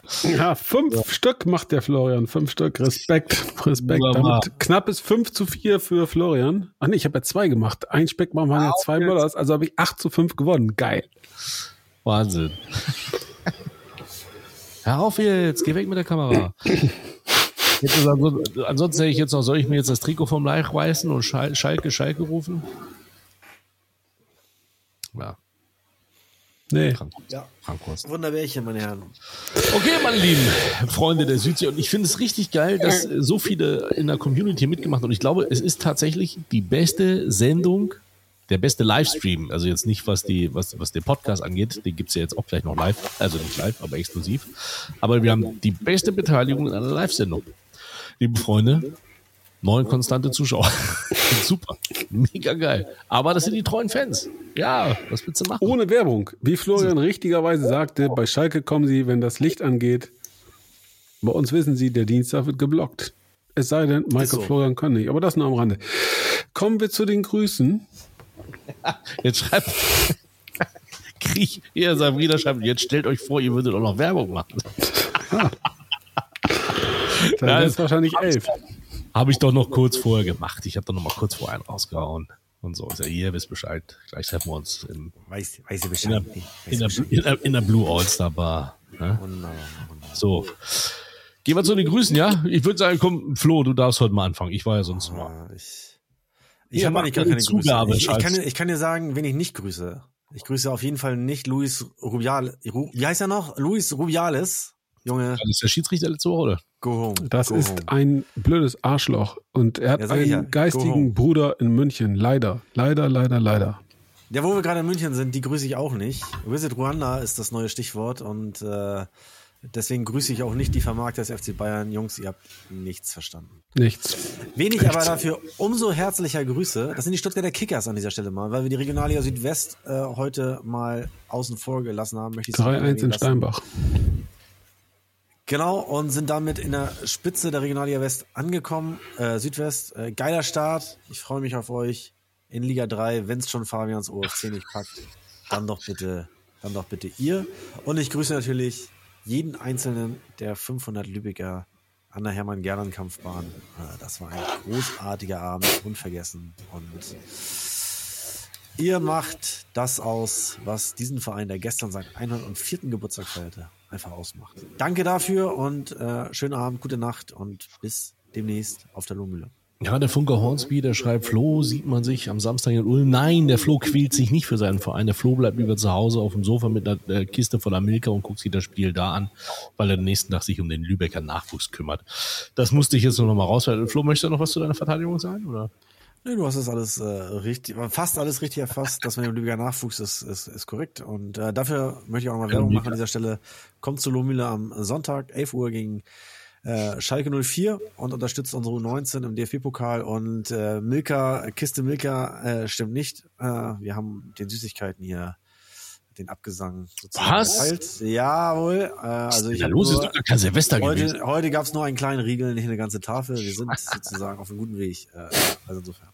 so. Ja, fünf Stück macht der Florian. Fünf Stück. Respekt. Respekt. Knappes 5 zu 4 für Florian. Ach nee, ich habe ja zwei gemacht. Ein Speckmann waren ja zwei Müllers, also habe ich 8 zu 5 gewonnen. Geil. Wahnsinn. Hör auf jetzt, geh weg mit der Kamera. Also, ansonsten hätte ich jetzt noch, soll ich mir jetzt das Trikot vom Leich reißen und Schal Schalke, Schalke rufen? Ja, Nee. krank. Ja. Krankkost. Wunderbärchen, meine Herren. Okay, meine lieben Freunde der Südsee. Und ich finde es richtig geil, dass so viele in der Community mitgemacht haben. Und ich glaube, es ist tatsächlich die beste Sendung, der beste Livestream. Also jetzt nicht, was die, was, was den Podcast angeht. Den gibt's ja jetzt auch gleich noch live. Also nicht live, aber exklusiv. Aber wir haben die beste Beteiligung in einer Live-Sendung. Liebe Freunde, neun konstante Zuschauer. Super. Mega geil. Aber das sind die treuen Fans. Ja, was willst du machen? Ohne Werbung. Wie Florian richtigerweise sagte, bei Schalke kommen sie, wenn das Licht angeht. Bei uns wissen sie, der Dienstag wird geblockt. Es sei denn, Michael so. Florian kann nicht. Aber das nur am Rande. Kommen wir zu den Grüßen. Jetzt schreibt. Krieg, hier Sabrina schreibt, jetzt stellt euch vor, ihr würdet auch noch Werbung machen. Dann Ja, ist wahrscheinlich elf. Habe ich doch noch kurz vorher gemacht. Ich habe doch noch mal kurz vorher einen rausgehauen. Und so. Ist ja, ihr wisst Bescheid. Gleich treffen wir uns im, Weiß, weiß in, der, in, der, in, der, in der Blue All-Star Bar. Ne? Wunderbar, wunderbar. So. Gehen wir zu den Grüßen, ja? Ich würde sagen, komm, Flo, du darfst heute mal anfangen. Ich war ja sonst immer. Ah, Ich, ich Ihr habe eigentlich gar eine keine Zugabe, Grüße. Ich, ich, kann, dir- ich kann dir sagen, wen ich nicht grüße. Ich grüße auf jeden Fall nicht Luis Rubiales. Ru, wie heißt er noch? Luis Rubiales. Junge, Das ist der Schiedsrichter letzte Woche, oder? go home. Das go ist home. ein blödes Arschloch. Und er hat Ja, einen ja. Geistigen. Bruder in München. Leider. Leider, leider, leider. Ja, wo wir gerade in München sind, die grüße ich auch nicht. Visit Ruanda ist das neue Stichwort und äh, deswegen grüße ich auch nicht die Vermarkter des FC Bayern. Jungs, ihr habt nichts verstanden. Nichts. Wen ich aber dafür umso herzlicher grüße, das sind die Stuttgarter Kickers an dieser Stelle mal, weil wir die Regionalliga Südwest äh, heute mal außen vor gelassen haben. Möchte ich 3-1 in lassen. Steinbach. Genau, und sind damit in der Spitze der Regionalliga West angekommen. Äh, Südwest, äh, geiler Start. Ich freue mich auf euch in Liga 3, wenn es schon Fabians OFC nicht packt. Dann doch bitte, dann doch bitte ihr. Und ich grüße natürlich jeden einzelnen der 500 Lübecker an der Hermann-Gerland-Kampfbahn. Äh, das war ein großartiger Abend, unvergessen. Und ihr macht das aus, was diesen Verein, der gestern seinen 104. Geburtstag feierte, einfach ausmacht. Danke dafür und äh, schönen Abend, gute Nacht und bis demnächst auf der Lohmühle. Ja, der Funker Hornsby, der schreibt, Flo, sieht man sich am Samstag in Ulm? Nein, der Flo quält sich nicht für seinen Verein. Der Flo bleibt lieber zu Hause auf dem Sofa mit einer äh, Kiste voller Milka und guckt sich das Spiel da an, weil er den nächsten Tag sich um den Lübecker Nachwuchs kümmert. Das musste ich jetzt nur noch mal raus. Flo, möchtest du noch was zu deiner Verteidigung sagen? Oder? Nee, du hast das alles äh, richtig, fast alles richtig erfasst. Das mit dem Lübecker Nachwuchs ist, ist, ist korrekt. Und äh, dafür möchte ich auch noch mal Werbung machen an dieser Stelle. Kommt zur Lohmühle am Sonntag, 11 Uhr gegen äh, Schalke 04 und unterstützt unsere U19 im DFB-Pokal und äh, Milka, Kiste Milka äh, stimmt nicht. Äh, wir haben den Süßigkeiten hier den Abgesang sozusagen Was? geteilt. Jawohl. Äh, also ich Ja, los ist nur- doch gar kein Silvester gewesen. Heute, heute gab es nur einen kleinen Riegel, nicht eine ganze Tafel. Wir sind sozusagen auf einem guten Weg. Äh, also insofern.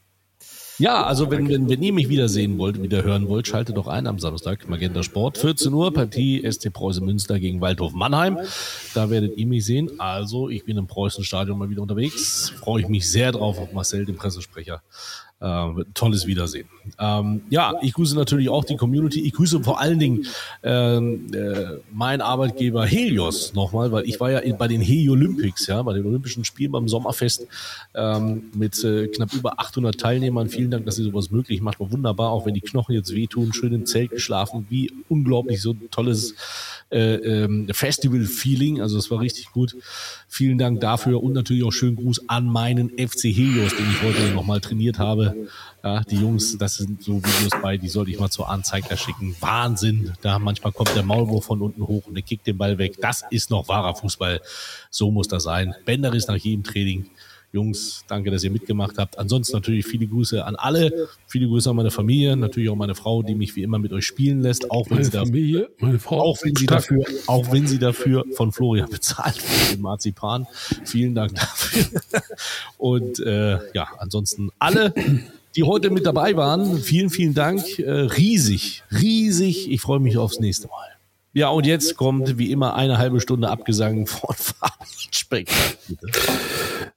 Ja, also wenn, wenn, wenn ihr mich wiedersehen wollt, wieder hören wollt, schaltet doch ein am Samstag. Magenta Sport, 14 Uhr, Partie ST Preußen Münster gegen Waldhof Mannheim. Da werdet ihr mich sehen. Also, ich bin im Preußenstadion mal wieder unterwegs. Freue ich mich sehr drauf auf Marcel, den Pressesprecher. Äh, tolles Wiedersehen. Ähm, ja, ich grüße natürlich auch die Community. Ich grüße vor allen Dingen ähm, äh, mein Arbeitgeber Helios nochmal, weil ich war ja in, bei den Heliolympics, ja, bei den Olympischen Spielen beim Sommerfest ähm, mit äh, knapp über 800 Teilnehmern. Vielen Dank, dass ihr sowas möglich macht. War wunderbar, auch wenn die Knochen jetzt wehtun. Schön im Zelt geschlafen. Wie unglaublich so ein tolles äh, ähm, Festival-Feeling. Also es war richtig gut. Vielen Dank dafür und natürlich auch schönen Gruß an meinen FC Helios, den ich heute nochmal trainiert habe. Ja, die Jungs, das sind so Videos bei, die sollte ich mal zur Anzeiger schicken. Wahnsinn. Da manchmal kommt der Maulwurf von unten hoch und der kickt den Ball weg. Das ist noch wahrer Fußball. So muss das sein. Bender ist nach jedem Training. Jungs, danke, dass ihr mitgemacht habt. Ansonsten natürlich viele Grüße an alle. Viele Grüße an meine Familie, natürlich auch meine Frau, die mich wie immer mit euch spielen lässt, auch wenn Meine sie da Familie, meine Frau. auch wenn sie dafür, auch wenn sie dafür von Florian bezahlt wird, den Marzipan. Vielen Dank dafür. Und äh, ja, ansonsten alle, die heute mit dabei waren, vielen, vielen Dank. Äh, riesig, riesig. Ich freue mich aufs nächste Mal. Ja, und jetzt kommt wie immer eine halbe Stunde Abgesang von Fabian Speck.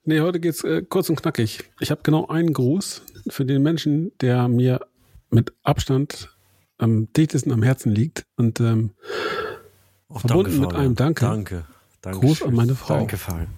Nee, heute geht's äh, kurz und knackig. Ich habe genau einen Gruß für den Menschen, der mir mit Abstand am dichtesten am Herzen liegt und ähm, Auch Verbunden mit Fabian. einem Danke. Danke. Danke. Gruß an meine Frau. Danke, Fabian.